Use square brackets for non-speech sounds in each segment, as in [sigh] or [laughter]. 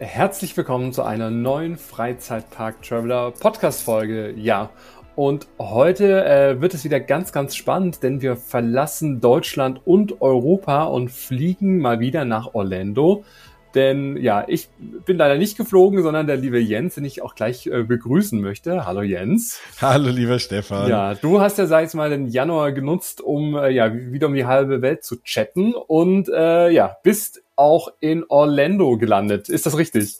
Herzlich willkommen zu einer neuen Freizeitpark Traveler Podcast Folge. Ja, und heute äh, wird es wieder ganz, ganz spannend, denn wir verlassen Deutschland und Europa und fliegen mal wieder nach Orlando. Denn ja, ich bin leider nicht geflogen, sondern der liebe Jens, den ich auch gleich äh, begrüßen möchte. Hallo Jens. Hallo lieber Stefan. Ja, du hast ja, sag ich mal, den Januar genutzt, um äh, ja wieder um die halbe Welt zu chatten und äh, ja, bist auch in Orlando gelandet. Ist das richtig?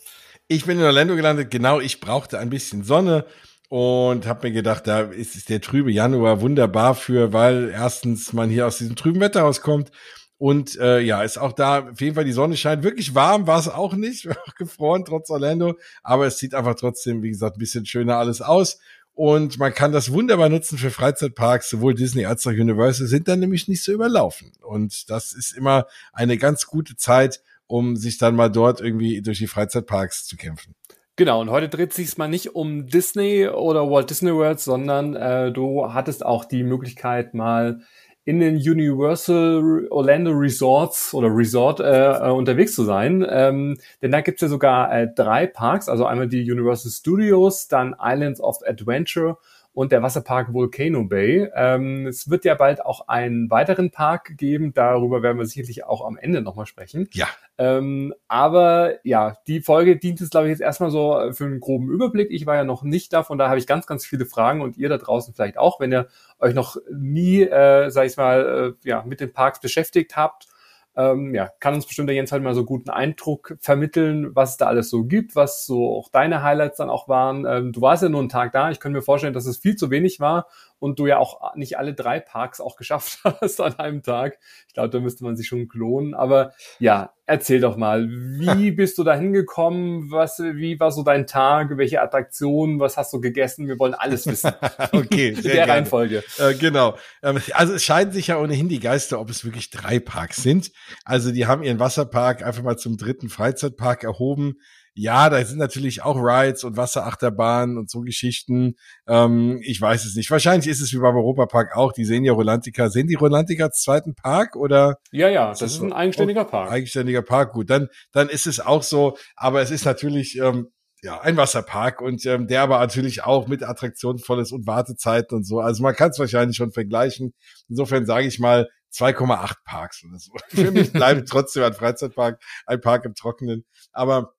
Ich bin in Orlando gelandet, genau. Ich brauchte ein bisschen Sonne und habe mir gedacht, da ist der trübe Januar wunderbar für, weil erstens man hier aus diesem trüben Wetter rauskommt und äh, ja, ist auch da auf jeden Fall die Sonne scheint. Wirklich warm war es auch nicht, [laughs] gefroren trotz Orlando, aber es sieht einfach trotzdem, wie gesagt, ein bisschen schöner alles aus. Und man kann das wunderbar nutzen für Freizeitparks, sowohl Disney als auch Universal sind dann nämlich nicht so überlaufen. Und das ist immer eine ganz gute Zeit, um sich dann mal dort irgendwie durch die Freizeitparks zu kämpfen. Genau, und heute dreht sich mal nicht um Disney oder Walt Disney World, sondern äh, du hattest auch die Möglichkeit, mal in den Universal Orlando Resorts oder Resort äh, äh, unterwegs zu sein. Ähm, denn da gibt's ja sogar äh, drei Parks, also einmal die Universal Studios, dann Islands of Adventure und der Wasserpark Volcano Bay. Ähm, es wird ja bald auch einen weiteren Park geben, darüber werden wir sicherlich auch am Ende nochmal sprechen. Ja. Ähm, aber ja, die Folge dient es, glaube ich, jetzt erstmal so für einen groben Überblick. Ich war ja noch nicht da, von daher habe ich ganz, ganz viele Fragen und ihr da draußen vielleicht auch, wenn ihr euch noch nie, äh, sag ich mal, äh, ja, mit den Parks beschäftigt habt ähm, ja, kann uns bestimmt der Jens halt mal so guten Eindruck vermitteln, was es da alles so gibt, was so auch deine Highlights dann auch waren. Ähm, du warst ja nur einen Tag da. Ich könnte mir vorstellen, dass es viel zu wenig war und du ja auch nicht alle drei Parks auch geschafft [laughs] hast an einem Tag. Ich glaube, da müsste man sich schon klonen. Aber ja, erzähl doch mal, wie [laughs] bist du da hingekommen? Was, wie war so dein Tag? Welche Attraktionen? Was hast du gegessen? Wir wollen alles wissen. [laughs] okay, sehr der Reihenfolge. Äh, genau. Ähm, also es scheiden sich ja ohnehin die Geister, ob es wirklich drei Parks sind. Also die haben ihren Wasserpark einfach mal zum dritten Freizeitpark erhoben ja, da sind natürlich auch Rides und Wasserachterbahnen und so Geschichten. Ähm, ich weiß es nicht. Wahrscheinlich ist es wie beim Europapark auch. Die sehen ja Rolantica. Sehen die Rolantica als zweiten Park oder? Ja, ja, das, das ist ein eigenständiger oh, Park. Eigenständiger Park, gut. Dann, dann ist es auch so. Aber es ist natürlich, ähm, ja, ein Wasserpark und ähm, der aber natürlich auch mit Attraktionen voll ist und Wartezeiten und so. Also man kann es wahrscheinlich schon vergleichen. Insofern sage ich mal 2,8 Parks oder so. [laughs] Für mich bleibt trotzdem ein Freizeitpark, ein Park im Trockenen. Aber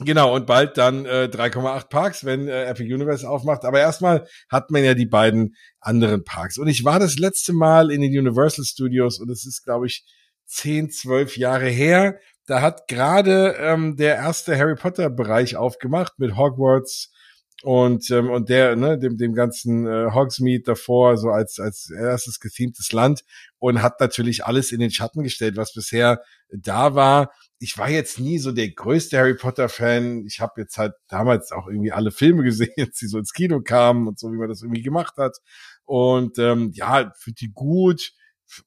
Genau, und bald dann äh, 3,8 Parks, wenn äh, Epic Universe aufmacht. Aber erstmal hat man ja die beiden anderen Parks. Und ich war das letzte Mal in den Universal Studios und es ist, glaube ich, 10, 12 Jahre her. Da hat gerade ähm, der erste Harry Potter Bereich aufgemacht mit Hogwarts und ähm, und der ne dem dem ganzen äh, Hogsmeade davor so als als erstes gethemtes Land und hat natürlich alles in den Schatten gestellt, was bisher da war ich war jetzt nie so der größte Harry Potter Fan. Ich habe jetzt halt damals auch irgendwie alle Filme [laughs] gesehen, die so ins Kino kamen und so, wie man das irgendwie gemacht hat. Und ähm, ja, finde die gut.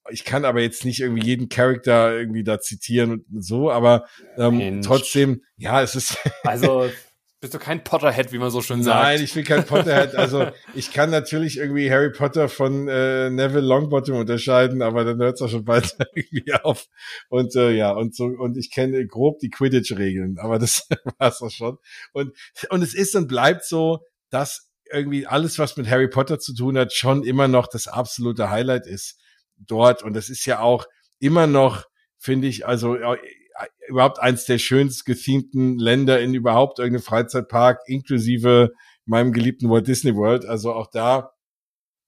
Ich kann aber jetzt nicht irgendwie jeden Charakter irgendwie da zitieren und so, aber ähm, trotzdem, ja, es ist. Also [laughs] bist du kein Potterhead, wie man so schön sagt? Nein, ich bin kein Potterhead. [laughs] Also ich kann natürlich irgendwie Harry Potter von äh, Neville Longbottom unterscheiden, aber dann hört es auch schon bald [laughs] irgendwie auf. Und äh, ja, und so, und ich kenne grob die Quidditch-Regeln, aber das [laughs] war's auch schon. Und, und es ist und bleibt so, dass irgendwie alles, was mit Harry Potter zu tun hat, schon immer noch das absolute Highlight ist dort. Und das ist ja auch immer noch, finde ich, also überhaupt eins der schönst gethemten Länder in überhaupt irgendeinem Freizeitpark, inklusive meinem geliebten Walt Disney World. Also auch da,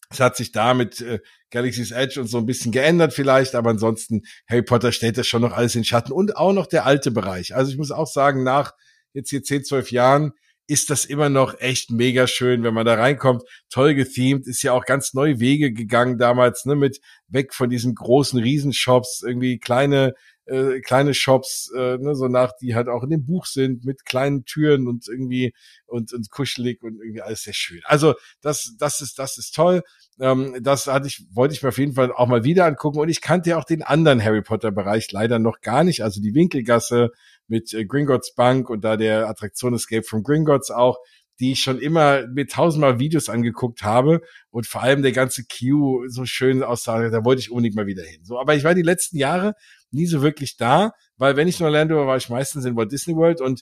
es hat sich da mit äh, Galaxy's Edge und so ein bisschen geändert vielleicht, aber ansonsten Harry Potter stellt das schon noch alles in Schatten und auch noch der alte Bereich. Also ich muss auch sagen, nach jetzt hier 10, 12 Jahren ist das immer noch echt mega schön, wenn man da reinkommt. Toll gethemed, ist ja auch ganz neue Wege gegangen damals, ne, mit weg von diesen großen Riesenshops, irgendwie kleine äh, kleine Shops, äh, ne, so nach, die halt auch in dem Buch sind, mit kleinen Türen und irgendwie und, und kuschelig und irgendwie alles sehr schön. Also das, das ist, das ist toll. Ähm, das hatte ich, wollte ich mir auf jeden Fall auch mal wieder angucken. Und ich kannte ja auch den anderen Harry Potter Bereich leider noch gar nicht. Also die Winkelgasse mit äh, Gringotts Bank und da der Attraktion Escape from Gringotts auch die ich schon immer mit tausendmal Videos angeguckt habe und vor allem der ganze Queue so schön aussah, da wollte ich unbedingt mal wieder hin. So, aber ich war die letzten Jahre nie so wirklich da, weil wenn ich in Orlando war, war ich meistens in Walt Disney World und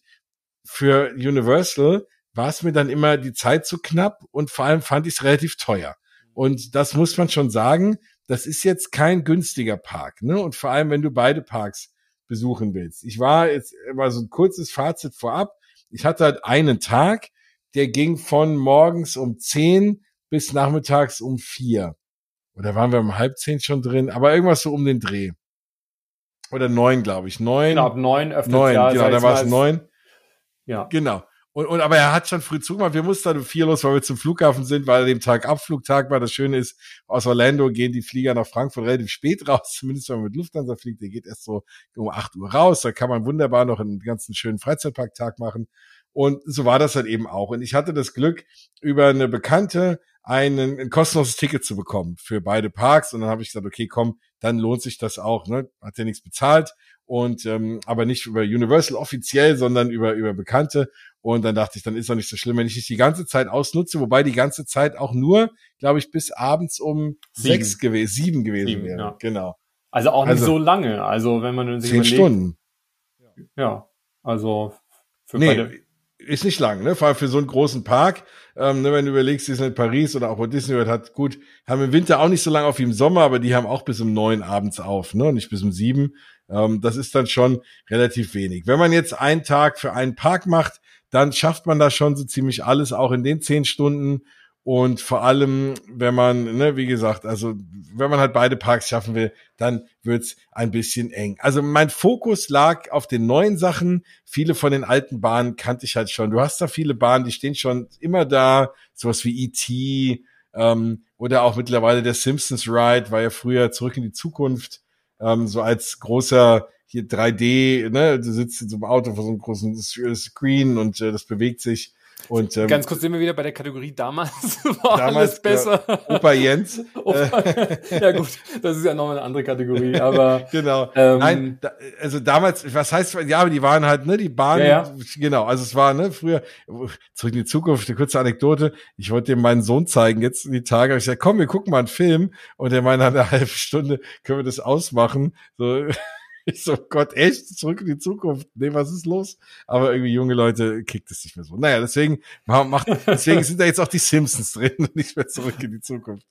für Universal war es mir dann immer die Zeit zu knapp und vor allem fand ich es relativ teuer. Und das muss man schon sagen, das ist jetzt kein günstiger Park, ne? Und vor allem, wenn du beide Parks besuchen willst. Ich war jetzt mal so ein kurzes Fazit vorab. Ich hatte halt einen Tag, der ging von morgens um zehn bis nachmittags um vier. Oder waren wir um halb zehn schon drin? Aber irgendwas so um den Dreh. Oder neun, glaube ich. Neun. Genau, ab neun öffnet Neun, ja, genau, da war es neun. Ja. Genau. Und, und aber er hat schon früh zugemacht. Wir mussten dann vier los, weil wir zum Flughafen sind, weil an dem Tag Abflugtag war. Das Schöne ist, aus Orlando gehen die Flieger nach Frankfurt relativ spät raus, [laughs] zumindest wenn man mit Lufthansa fliegt. Der geht erst so um acht Uhr raus. Da kann man wunderbar noch einen ganzen schönen Freizeitparktag machen. Und so war das halt eben auch. Und ich hatte das Glück, über eine Bekannte einen, ein kostenloses Ticket zu bekommen für beide Parks. Und dann habe ich gesagt, okay, komm, dann lohnt sich das auch. Ne? Hat ja nichts bezahlt und ähm, aber nicht über Universal offiziell, sondern über über Bekannte. Und dann dachte ich, dann ist doch nicht so schlimm, wenn ich nicht die ganze Zeit ausnutze, wobei die ganze Zeit auch nur, glaube ich, bis abends um sieben. sechs gewesen, sieben gewesen sieben, wäre. Ja. Genau. Also auch nicht also, so lange. Also wenn man sich zehn überlegt, Stunden. Ja, also für nee, beide ist nicht lang, ne? Vor allem für so einen großen Park. Ähm, ne, wenn du überlegst, in Paris oder auch wo Disney World hat, gut, haben im Winter auch nicht so lange auf wie im Sommer, aber die haben auch bis um neun abends auf, ne? Nicht bis um sieben. Ähm, das ist dann schon relativ wenig. Wenn man jetzt einen Tag für einen Park macht, dann schafft man da schon so ziemlich alles, auch in den zehn Stunden. Und vor allem, wenn man, ne, wie gesagt, also wenn man halt beide Parks schaffen will, dann wird's ein bisschen eng. Also mein Fokus lag auf den neuen Sachen. Viele von den alten Bahnen kannte ich halt schon. Du hast da viele Bahnen, die stehen schon immer da, sowas wie E.T. Ähm, oder auch mittlerweile der Simpsons Ride, war ja früher zurück in die Zukunft, ähm, so als großer hier 3D, ne, du sitzt in so einem Auto vor so einem großen Screen und äh, das bewegt sich. Und, ähm, Ganz kurz sind wir wieder bei der Kategorie damals [laughs] war damals, alles besser. Ja, Opa Jens. [laughs] Opa, [laughs] ja gut, das ist ja nochmal eine andere Kategorie, aber genau. Ähm, Nein, da, also damals, was heißt, ja, aber die waren halt, ne, die Bahn, ja, ja. genau, also es war, ne, früher, zurück in die Zukunft, eine kurze Anekdote, ich wollte dem meinen Sohn zeigen, jetzt in die Tage, ich gesagt, komm, wir gucken mal einen Film und der meinte, eine halbe Stunde können wir das ausmachen, so, ich so, Gott, echt? Zurück in die Zukunft. Nee, was ist los? Aber irgendwie junge Leute kickt es nicht mehr so. Naja, deswegen macht, [laughs] deswegen sind da jetzt auch die Simpsons drin und nicht mehr zurück in die Zukunft.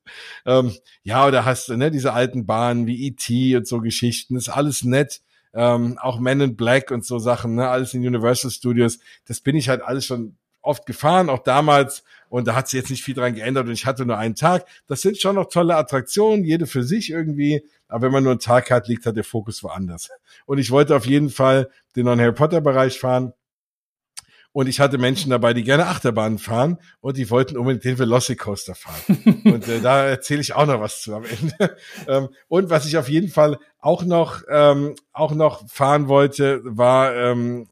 Ähm, ja, oder hast du, ne, diese alten Bahnen wie E.T. und so Geschichten, ist alles nett. Ähm, auch Men in Black und so Sachen, ne, alles in Universal Studios. Das bin ich halt alles schon oft gefahren, auch damals. Und da hat sich jetzt nicht viel dran geändert und ich hatte nur einen Tag. Das sind schon noch tolle Attraktionen, jede für sich irgendwie. Aber wenn man nur einen Tag hat, liegt halt der Fokus woanders. Und ich wollte auf jeden Fall den neuen Harry Potter Bereich fahren. Und ich hatte Menschen dabei, die gerne Achterbahnen fahren und die wollten unbedingt den Velocicoaster fahren. [laughs] und äh, da erzähle ich auch noch was zu am Ende. [laughs] ähm, und was ich auf jeden Fall auch noch ähm, auch noch fahren wollte, war ähm,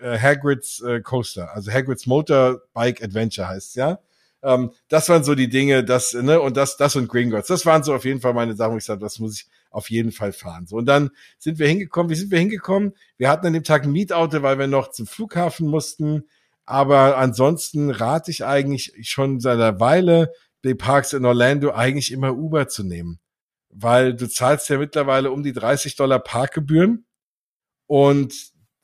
äh, Hagrid's äh, Coaster, also Hagrid's Motorbike Adventure heißt ja. Ähm, das waren so die Dinge, das, ne, und das, das und Gringotts. Das waren so auf jeden Fall meine Sachen, wo ich sagte, das muss ich auf jeden Fall fahren. So, und dann sind wir hingekommen. Wie sind wir hingekommen? Wir hatten an dem Tag ein Mietauto, weil wir noch zum Flughafen mussten. Aber ansonsten rate ich eigentlich schon seit einer Weile, die Parks in Orlando eigentlich immer Uber zu nehmen. Weil du zahlst ja mittlerweile um die 30 Dollar Parkgebühren. Und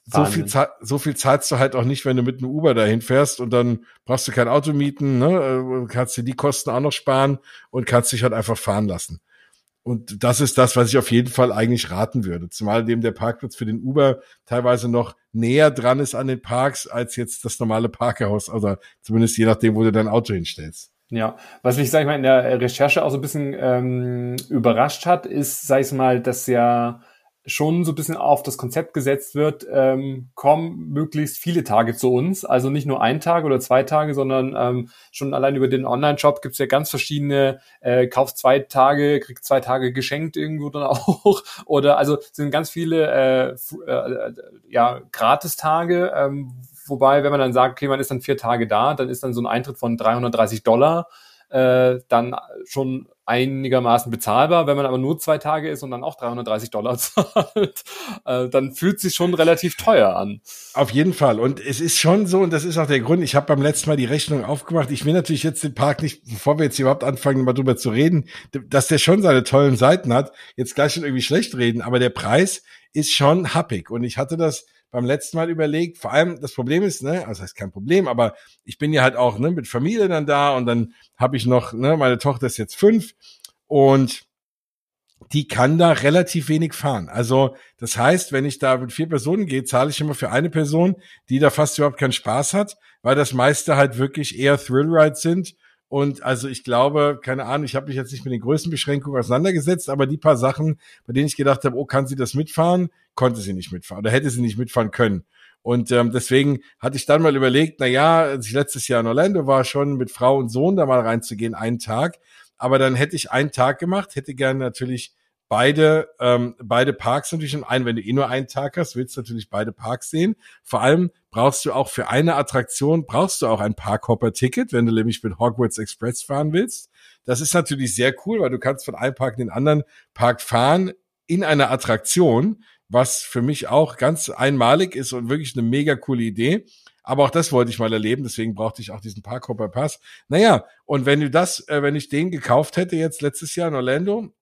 so viel, so viel zahlst du halt auch nicht, wenn du mit einem Uber dahin fährst und dann brauchst du kein Auto mieten, ne? Äh, kannst dir die Kosten auch noch sparen und kannst dich halt einfach fahren lassen. Und das ist das, was ich auf jeden Fall eigentlich raten würde. Zumal dem der Parkplatz für den Uber teilweise noch näher dran ist an den Parks als jetzt das normale Parkhaus, oder zumindest je nachdem, wo du dein Auto hinstellst. Ja, was mich, sag ich mal, in der Recherche auch so ein bisschen ähm, überrascht hat, ist, sag ich mal, dass ja schon so ein bisschen auf das Konzept gesetzt wird, ähm, kommen möglichst viele Tage zu uns. Also nicht nur ein Tag oder zwei Tage, sondern ähm, schon allein über den Online-Shop gibt's ja ganz verschiedene, äh, kaufst zwei Tage, kriegst zwei Tage geschenkt irgendwo dann [laughs] auch. Oder also sind ganz viele äh, äh, ja, Gratistage, ähm, wobei, wenn man dann sagt, okay, man ist dann vier Tage da, dann ist dann so ein Eintritt von 330 Dollar äh, dann schon einigermaßen bezahlbar. Wenn man aber nur zwei Tage ist und dann auch 330 Dollar [laughs] zahlt, äh, dann fühlt sich schon relativ teuer an. Auf jeden Fall. Und es ist schon so, und das ist auch der Grund, ich habe beim letzten Mal die Rechnung aufgemacht. Ich will natürlich jetzt den Park nicht, bevor wir jetzt überhaupt anfangen, mal drüber zu reden, dass der schon seine tollen Seiten hat, jetzt gleich schon irgendwie schlecht reden, aber der Preis ist schon happig. Und ich hatte das beim letzten Mal überlegt. Vor allem das Problem ist, ne, also das heißt kein Problem, aber ich bin ja halt auch ne, mit Familie dann da und dann habe ich noch, ne, meine Tochter ist jetzt fünf und die kann da relativ wenig fahren. Also das heißt, wenn ich da mit vier Personen gehe, zahle ich immer für eine Person, die da fast überhaupt keinen Spaß hat, weil das meiste halt wirklich eher Thrill-Rides sind und also ich glaube, keine Ahnung, ich habe mich jetzt nicht mit den größten Beschränkungen auseinandergesetzt, aber die paar Sachen, bei denen ich gedacht habe, oh, kann sie das mitfahren, konnte sie nicht mitfahren oder hätte sie nicht mitfahren können. Und ähm, deswegen hatte ich dann mal überlegt, na ja, als ich letztes Jahr in Orlando war, schon mit Frau und Sohn da mal reinzugehen, einen Tag. Aber dann hätte ich einen Tag gemacht, hätte gerne natürlich beide, ähm, beide Parks natürlich im einen, wenn du eh nur einen Tag hast, willst du natürlich beide Parks sehen. Vor allem brauchst du auch für eine Attraktion, brauchst du auch ein Parkhopper-Ticket, wenn du nämlich mit Hogwarts Express fahren willst. Das ist natürlich sehr cool, weil du kannst von einem Park in den anderen Park fahren in einer Attraktion, was für mich auch ganz einmalig ist und wirklich eine mega coole Idee. Aber auch das wollte ich mal erleben, deswegen brauchte ich auch diesen Parkhopper Pass. Naja, und wenn du das, äh, wenn ich den gekauft hätte jetzt letztes Jahr in Orlando,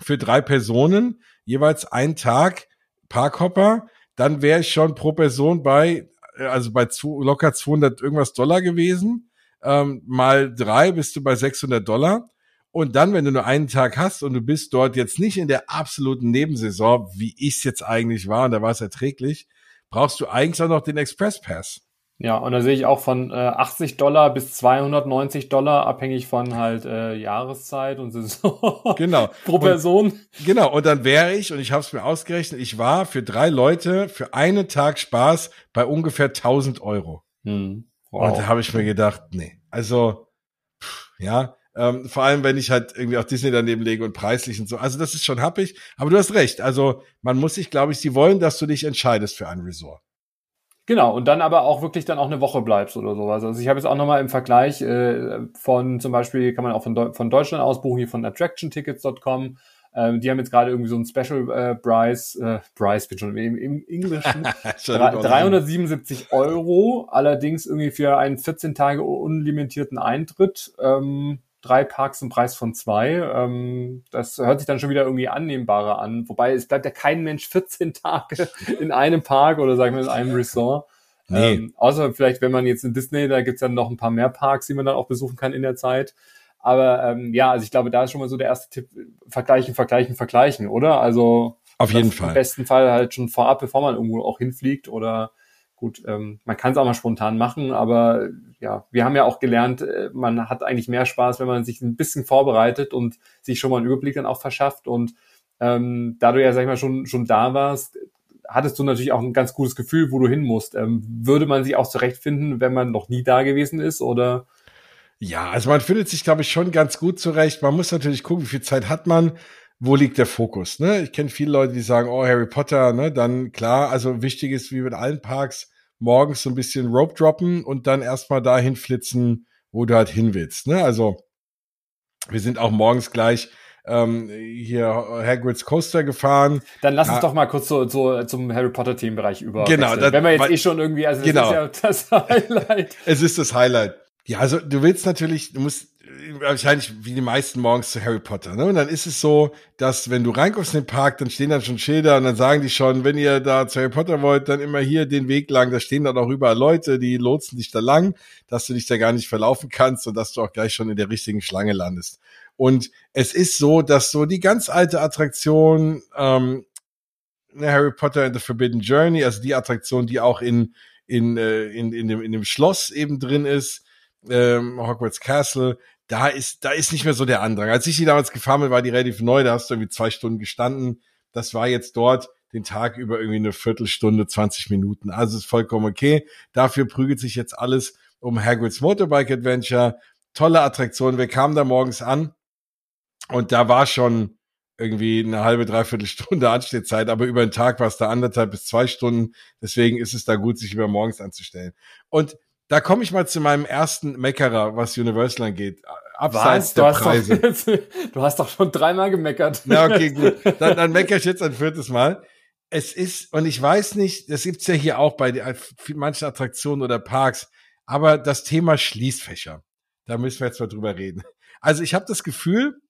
für drei Personen, jeweils ein Tag Parkhopper, dann wäre ich schon pro Person bei, äh, also bei zu, locker 200 irgendwas Dollar gewesen. Ähm, mal drei bist du bei 600 Dollar. Und dann, wenn du nur einen Tag hast und du bist dort jetzt nicht in der absoluten Nebensaison, wie ich es jetzt eigentlich war, und da war es erträglich, brauchst du eigentlich auch noch den Express Pass. Ja, und da sehe ich auch von äh, 80 Dollar bis 290 Dollar, abhängig von halt äh, Jahreszeit und Saison. [laughs] Genau. Pro Person. Und, genau, und dann wäre ich, und ich habe es mir ausgerechnet, ich war für drei Leute für einen Tag Spaß bei ungefähr 1000 Euro. Hm. Wow. Und da habe ich mir gedacht, nee, also, pff, ja, ähm, vor allem, wenn ich halt irgendwie auch Disney daneben lege und preislich und so. Also das ist schon happig. Aber du hast recht. Also man muss sich, glaube ich, sie wollen, dass du dich entscheidest für ein Resort. Genau, und dann aber auch wirklich dann auch eine Woche bleibst oder sowas. Also ich habe jetzt auch nochmal im Vergleich äh, von zum Beispiel, kann man auch von, Deu von Deutschland aus buchen, hier von attractiontickets.com. Ähm, die haben jetzt gerade irgendwie so ein Special äh, Price, äh, Price, bin schon im, im Englischen, [laughs] 377 Euro, allerdings irgendwie für einen 14 Tage unlimitierten Eintritt. Ähm, drei Parks zum Preis von zwei. Ähm, das hört sich dann schon wieder irgendwie annehmbarer an. Wobei es bleibt ja kein Mensch 14 Tage [laughs] in einem Park oder sagen wir in einem Resort. Nee. Ähm, außer vielleicht, wenn man jetzt in Disney, da gibt's dann noch ein paar mehr Parks, die man dann auch besuchen kann in der Zeit. Aber ähm, ja, also ich glaube, da ist schon mal so der erste Tipp, vergleichen, vergleichen, vergleichen, oder? Also auf jeden Fall. Im besten Fall halt schon vorab, bevor man irgendwo auch hinfliegt oder Gut, ähm, man kann es auch mal spontan machen, aber ja, wir haben ja auch gelernt, äh, man hat eigentlich mehr Spaß, wenn man sich ein bisschen vorbereitet und sich schon mal einen Überblick dann auch verschafft. Und ähm, da du ja, sag ich mal, schon, schon da warst, hattest du natürlich auch ein ganz gutes Gefühl, wo du hin musst. Ähm, würde man sich auch zurechtfinden, wenn man noch nie da gewesen ist oder? Ja, also man findet sich, glaube ich, schon ganz gut zurecht. Man muss natürlich gucken, wie viel Zeit hat man wo liegt der Fokus? Ne? Ich kenne viele Leute, die sagen, oh, Harry Potter, ne? dann klar, also wichtig ist, wie mit allen Parks, morgens so ein bisschen Rope droppen und dann erstmal dahin flitzen, wo du halt hin willst. Ne? Also wir sind auch morgens gleich ähm, hier Hagrid's Coaster gefahren. Dann lass uns doch mal kurz so, so zum Harry Potter Themenbereich über. Genau. Das, Wenn wir jetzt weil, eh schon irgendwie, also das genau. ist ja [laughs] das Highlight. es ist das Highlight. Ja, also du willst natürlich, du musst wahrscheinlich wie die meisten morgens zu Harry Potter. Ne? Und dann ist es so, dass wenn du reinkommst in den Park, dann stehen dann schon Schilder und dann sagen die schon, wenn ihr da zu Harry Potter wollt, dann immer hier den Weg lang. Da stehen dann auch überall Leute, die lotsen dich da lang, dass du dich da gar nicht verlaufen kannst und dass du auch gleich schon in der richtigen Schlange landest. Und es ist so, dass so die ganz alte Attraktion, ähm, ne, Harry Potter and the Forbidden Journey, also die Attraktion, die auch in, in, äh, in, in, dem, in dem Schloss eben drin ist, ähm, Hogwarts Castle, da ist, da ist nicht mehr so der Andrang. Als ich die damals gefahren bin, war die relativ neu, da hast du irgendwie zwei Stunden gestanden. Das war jetzt dort den Tag über irgendwie eine Viertelstunde, 20 Minuten. Also ist vollkommen okay. Dafür prügelt sich jetzt alles um Hagrid's Motorbike Adventure. Tolle Attraktion. Wir kamen da morgens an und da war schon irgendwie eine halbe, dreiviertel Stunde [laughs] Anstehzeit, aber über den Tag war es da anderthalb bis zwei Stunden. Deswegen ist es da gut, sich über morgens anzustellen. Und da komme ich mal zu meinem ersten Meckerer, was Universal angeht. abseits der Preise. Doch, [laughs] du hast doch schon dreimal gemeckert. Na, okay, [laughs] gut. Dann, dann meckere ich jetzt ein viertes Mal. Es ist, und ich weiß nicht, das gibt's ja hier auch bei manchen Attraktionen oder Parks, aber das Thema Schließfächer, da müssen wir jetzt mal drüber reden. Also ich habe das Gefühl,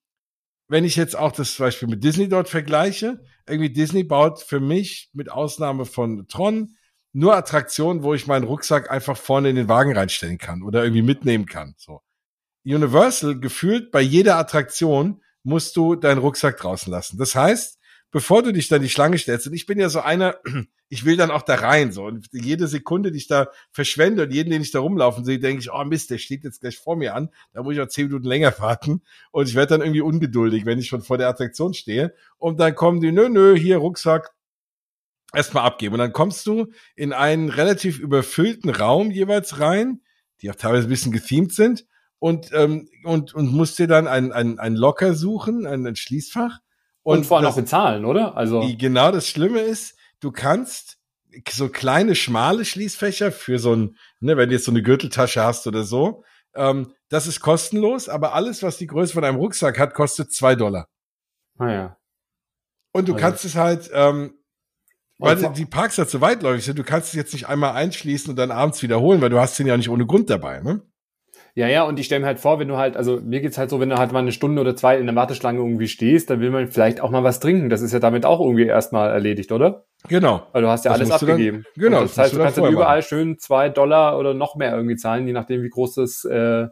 wenn ich jetzt auch das zum Beispiel mit Disney dort vergleiche, irgendwie Disney baut für mich mit Ausnahme von Tron nur Attraktionen, wo ich meinen Rucksack einfach vorne in den Wagen reinstellen kann oder irgendwie mitnehmen kann. So. Universal gefühlt bei jeder Attraktion musst du deinen Rucksack draußen lassen. Das heißt, bevor du dich dann die Schlange stellst, und ich bin ja so einer, [clears throat] ich will dann auch da rein, so, und jede Sekunde, die ich da verschwende und jeden, den ich da rumlaufen sehe, denke ich, oh Mist, der steht jetzt gleich vor mir an, da muss ich auch zehn Minuten länger [laughs] warten, und ich werde dann irgendwie ungeduldig, wenn ich schon vor der Attraktion stehe, und dann kommen die, nö, nö, hier Rucksack, erstmal abgeben. Und dann kommst du in einen relativ überfüllten Raum jeweils rein, die auch teilweise ein bisschen gethemed sind, und, ähm, und, und musst dir dann ein, ein, ein Locker suchen, ein, ein Schließfach. Und, und vor allem auch bezahlen, oder? Also genau, das Schlimme ist, du kannst so kleine, schmale Schließfächer für so ein, ne, wenn du jetzt so eine Gürteltasche hast oder so, ähm, das ist kostenlos, aber alles, was die Größe von einem Rucksack hat, kostet zwei Dollar. Ah ja. Und du also. kannst es halt, ähm, weil die Parks ja zu weitläufig sind, du kannst es jetzt nicht einmal einschließen und dann abends wiederholen, weil du hast den ja nicht ohne Grund dabei, ne? Ja, ja, und ich stelle mir halt vor, wenn du halt, also mir geht's halt so, wenn du halt mal eine Stunde oder zwei in der Warteschlange irgendwie stehst, dann will man vielleicht auch mal was trinken. Das ist ja damit auch irgendwie erstmal erledigt, oder? Genau. Weil du hast ja das alles abgegeben. Dann, genau. Und das, das heißt, du kannst dann überall machen. schön zwei Dollar oder noch mehr irgendwie zahlen, je nachdem, wie groß das äh,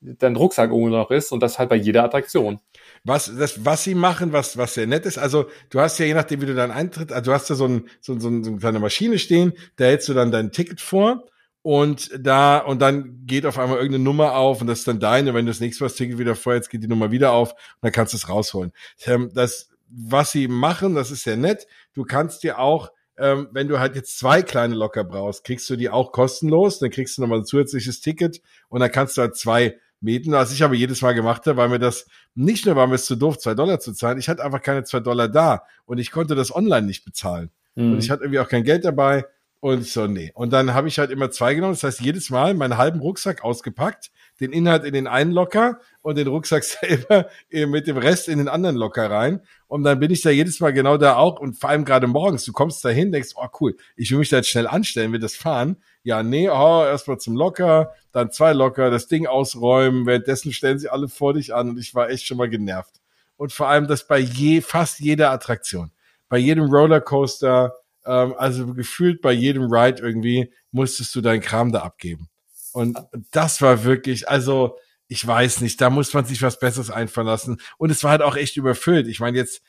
dein Rucksack irgendwo noch ist und das halt bei jeder Attraktion. Was, das, was sie machen, was, was sehr nett ist, also du hast ja je nachdem, wie du dann eintritt, also du hast da so, ein, so, so, so eine Maschine stehen, da hältst du dann dein Ticket vor und da, und dann geht auf einmal irgendeine Nummer auf und das ist dann deine. Wenn du das nächste Mal das Ticket wieder vorhältst, geht die Nummer wieder auf und dann kannst du es rausholen. Ähm, das, was sie machen, das ist sehr nett. Du kannst dir auch, ähm, wenn du halt jetzt zwei kleine Locker brauchst, kriegst du die auch kostenlos. Dann kriegst du nochmal ein zusätzliches Ticket und dann kannst du halt zwei mieten. Was ich aber jedes Mal gemacht habe, weil mir das nicht nur war mir es zu doof, zwei Dollar zu zahlen. Ich hatte einfach keine zwei Dollar da und ich konnte das online nicht bezahlen. Mhm. Und ich hatte irgendwie auch kein Geld dabei. Und ich so, nee. Und dann habe ich halt immer zwei genommen. Das heißt, jedes Mal meinen halben Rucksack ausgepackt, den Inhalt in den einen Locker und den Rucksack [laughs] selber mit dem Rest in den anderen Locker rein. Und dann bin ich da jedes Mal genau da auch. Und vor allem gerade morgens, du kommst da hin, denkst, oh cool, ich will mich da jetzt schnell anstellen, will das fahren. Ja, nee, oh, erstmal zum Locker, dann zwei Locker, das Ding ausräumen. Währenddessen stellen sie alle vor dich an und ich war echt schon mal genervt. Und vor allem das bei je, fast jeder Attraktion. Bei jedem Rollercoaster, ähm, also gefühlt bei jedem Ride irgendwie musstest du deinen Kram da abgeben. Und das war wirklich, also ich weiß nicht, da muss man sich was Besseres einfallen lassen. Und es war halt auch echt überfüllt. Ich meine, jetzt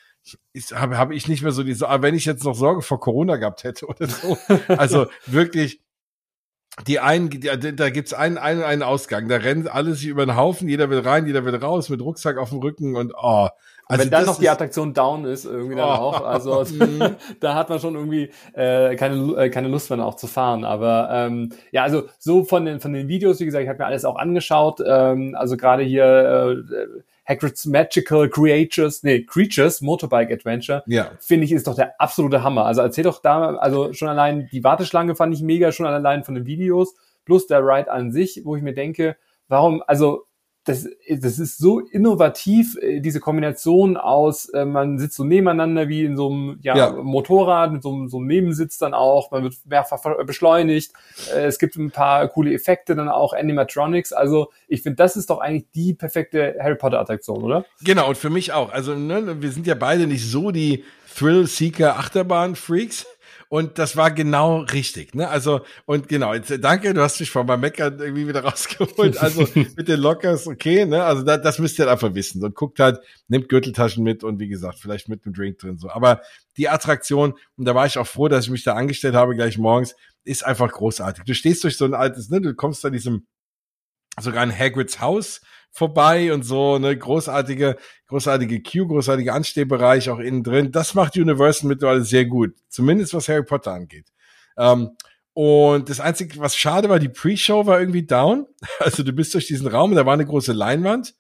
habe hab ich nicht mehr so diese, aber wenn ich jetzt noch Sorge vor Corona gehabt hätte [laughs] oder so, also wirklich, die einen, die, da gibt's einen, einen, einen Ausgang, da rennen alle sich über den Haufen, jeder will rein, jeder will raus, mit Rucksack auf dem Rücken und oh, also wenn dann noch die Attraktion down ist, irgendwie dann oh. auch, also [laughs] [laughs] da hat man schon irgendwie äh, keine, äh, keine Lust mehr auch zu fahren. Aber ähm, ja, also so von den von den Videos, wie gesagt, ich habe mir alles auch angeschaut. Ähm, also gerade hier äh, Hagrid's Magical Creatures, nee, Creatures Motorbike Adventure, ja. finde ich, ist doch der absolute Hammer. Also erzähl doch da, also schon allein die Warteschlange fand ich mega, schon allein von den Videos, plus der Ride an sich, wo ich mir denke, warum, also das, das ist so innovativ, äh, diese Kombination aus, äh, man sitzt so nebeneinander wie in so einem ja, ja. Motorrad, mit so, einem, so einem Nebensitz dann auch, man wird mehrfach beschleunigt, äh, es gibt ein paar coole Effekte dann auch, Animatronics, also ich finde, das ist doch eigentlich die perfekte Harry Potter Attraktion, oder? Genau, und für mich auch, also ne, wir sind ja beide nicht so die Thrill-Seeker-Achterbahn-Freaks, und das war genau richtig. Ne? Also, und genau, jetzt, danke, du hast mich von meinem Meckern irgendwie wieder [laughs] rausgeholt. Also [laughs] mit den Lockers, okay, ne? Also da, das müsst ihr halt einfach wissen. Und guckt halt, nimmt Gürteltaschen mit und wie gesagt, vielleicht mit einem Drink drin so. Aber die Attraktion, und da war ich auch froh, dass ich mich da angestellt habe gleich morgens, ist einfach großartig. Du stehst durch so ein altes, ne? Du kommst da diesem sogar ein Hagrids Haus vorbei und so, ne, großartige, großartige Queue, großartige Anstehbereich auch innen drin. Das macht Universal mittlerweile sehr gut. Zumindest was Harry Potter angeht. Ähm, und das Einzige, was schade war, die Pre-Show war irgendwie down. [laughs] Also du bist durch diesen Raum, da war eine große Leinwand.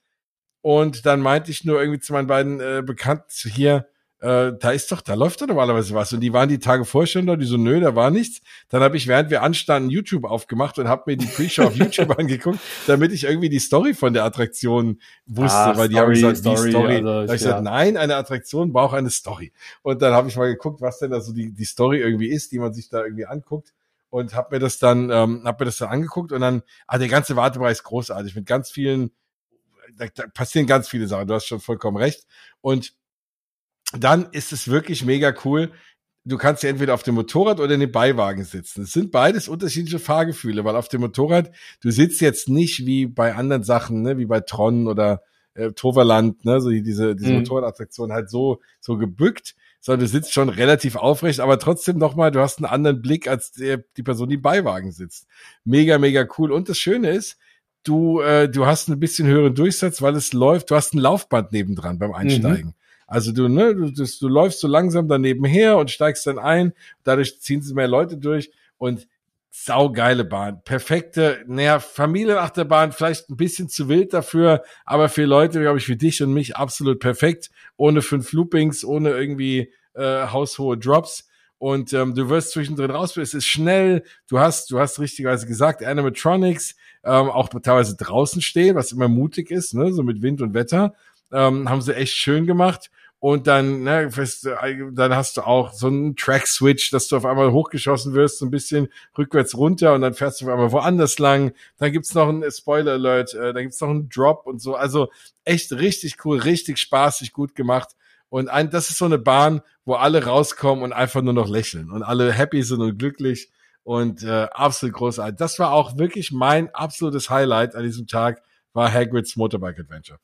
Und dann meinte ich nur irgendwie zu meinen beiden äh, Bekannten hier, äh, da ist doch, da läuft doch normalerweise was. Und die waren die Tage vorher schon da, die so, nö, da war nichts. Dann habe ich, während wir anstanden, YouTube aufgemacht und habe mir die Pre-Show auf [laughs] YouTube angeguckt, damit ich irgendwie die Story von der Attraktion wusste, ah, weil Story, die haben gesagt, Story, die Story. Also, da ich ja. gesagt, nein, eine Attraktion braucht eine Story. Und dann habe ich mal geguckt, was denn da so die, die Story irgendwie ist, die man sich da irgendwie anguckt und habe mir das dann ähm, hab mir das dann angeguckt und dann ah der ganze Wartebereich ist großartig mit ganz vielen da, da passieren ganz viele Sachen du hast schon vollkommen recht und dann ist es wirklich mega cool. Du kannst ja entweder auf dem Motorrad oder in dem Beiwagen sitzen. Es sind beides unterschiedliche Fahrgefühle, weil auf dem Motorrad, du sitzt jetzt nicht wie bei anderen Sachen, ne, wie bei Tron oder äh, Toverland, ne, so diese, diese mhm. Motorradattraktion halt so, so gebückt, sondern du sitzt schon relativ aufrecht, aber trotzdem nochmal, du hast einen anderen Blick als der, die Person, die im Beiwagen sitzt. Mega, mega cool. Und das Schöne ist, du, äh, du hast ein bisschen höheren Durchsatz, weil es läuft, du hast ein Laufband nebendran beim Einsteigen. Mhm. Also du, ne, du, du, du läufst so langsam daneben her und steigst dann ein. Dadurch ziehen sie mehr Leute durch und saugeile Bahn. Perfekte, naja, Familienachterbahn, vielleicht ein bisschen zu wild dafür, aber für Leute, glaube ich, wie dich und mich absolut perfekt. Ohne fünf Loopings, ohne irgendwie äh, haushohe Drops. Und ähm, du wirst zwischendrin raus, es ist schnell, du hast, du hast richtigerweise gesagt, Animatronics, ähm, auch teilweise draußen stehen, was immer mutig ist, ne, so mit Wind und Wetter. Ähm, haben sie echt schön gemacht und dann, ne, dann hast du auch so einen Track-Switch, dass du auf einmal hochgeschossen wirst, so ein bisschen rückwärts runter und dann fährst du auf einmal woanders lang. Dann gibt's noch einen Spoiler-Alert, äh, dann gibt's noch einen Drop und so. Also echt richtig cool, richtig spaßig, gut gemacht. Und ein, das ist so eine Bahn, wo alle rauskommen und einfach nur noch lächeln und alle happy sind und glücklich und äh, absolut großartig. Das war auch wirklich mein absolutes Highlight an diesem Tag, war Hagrid's Motorbike Adventure.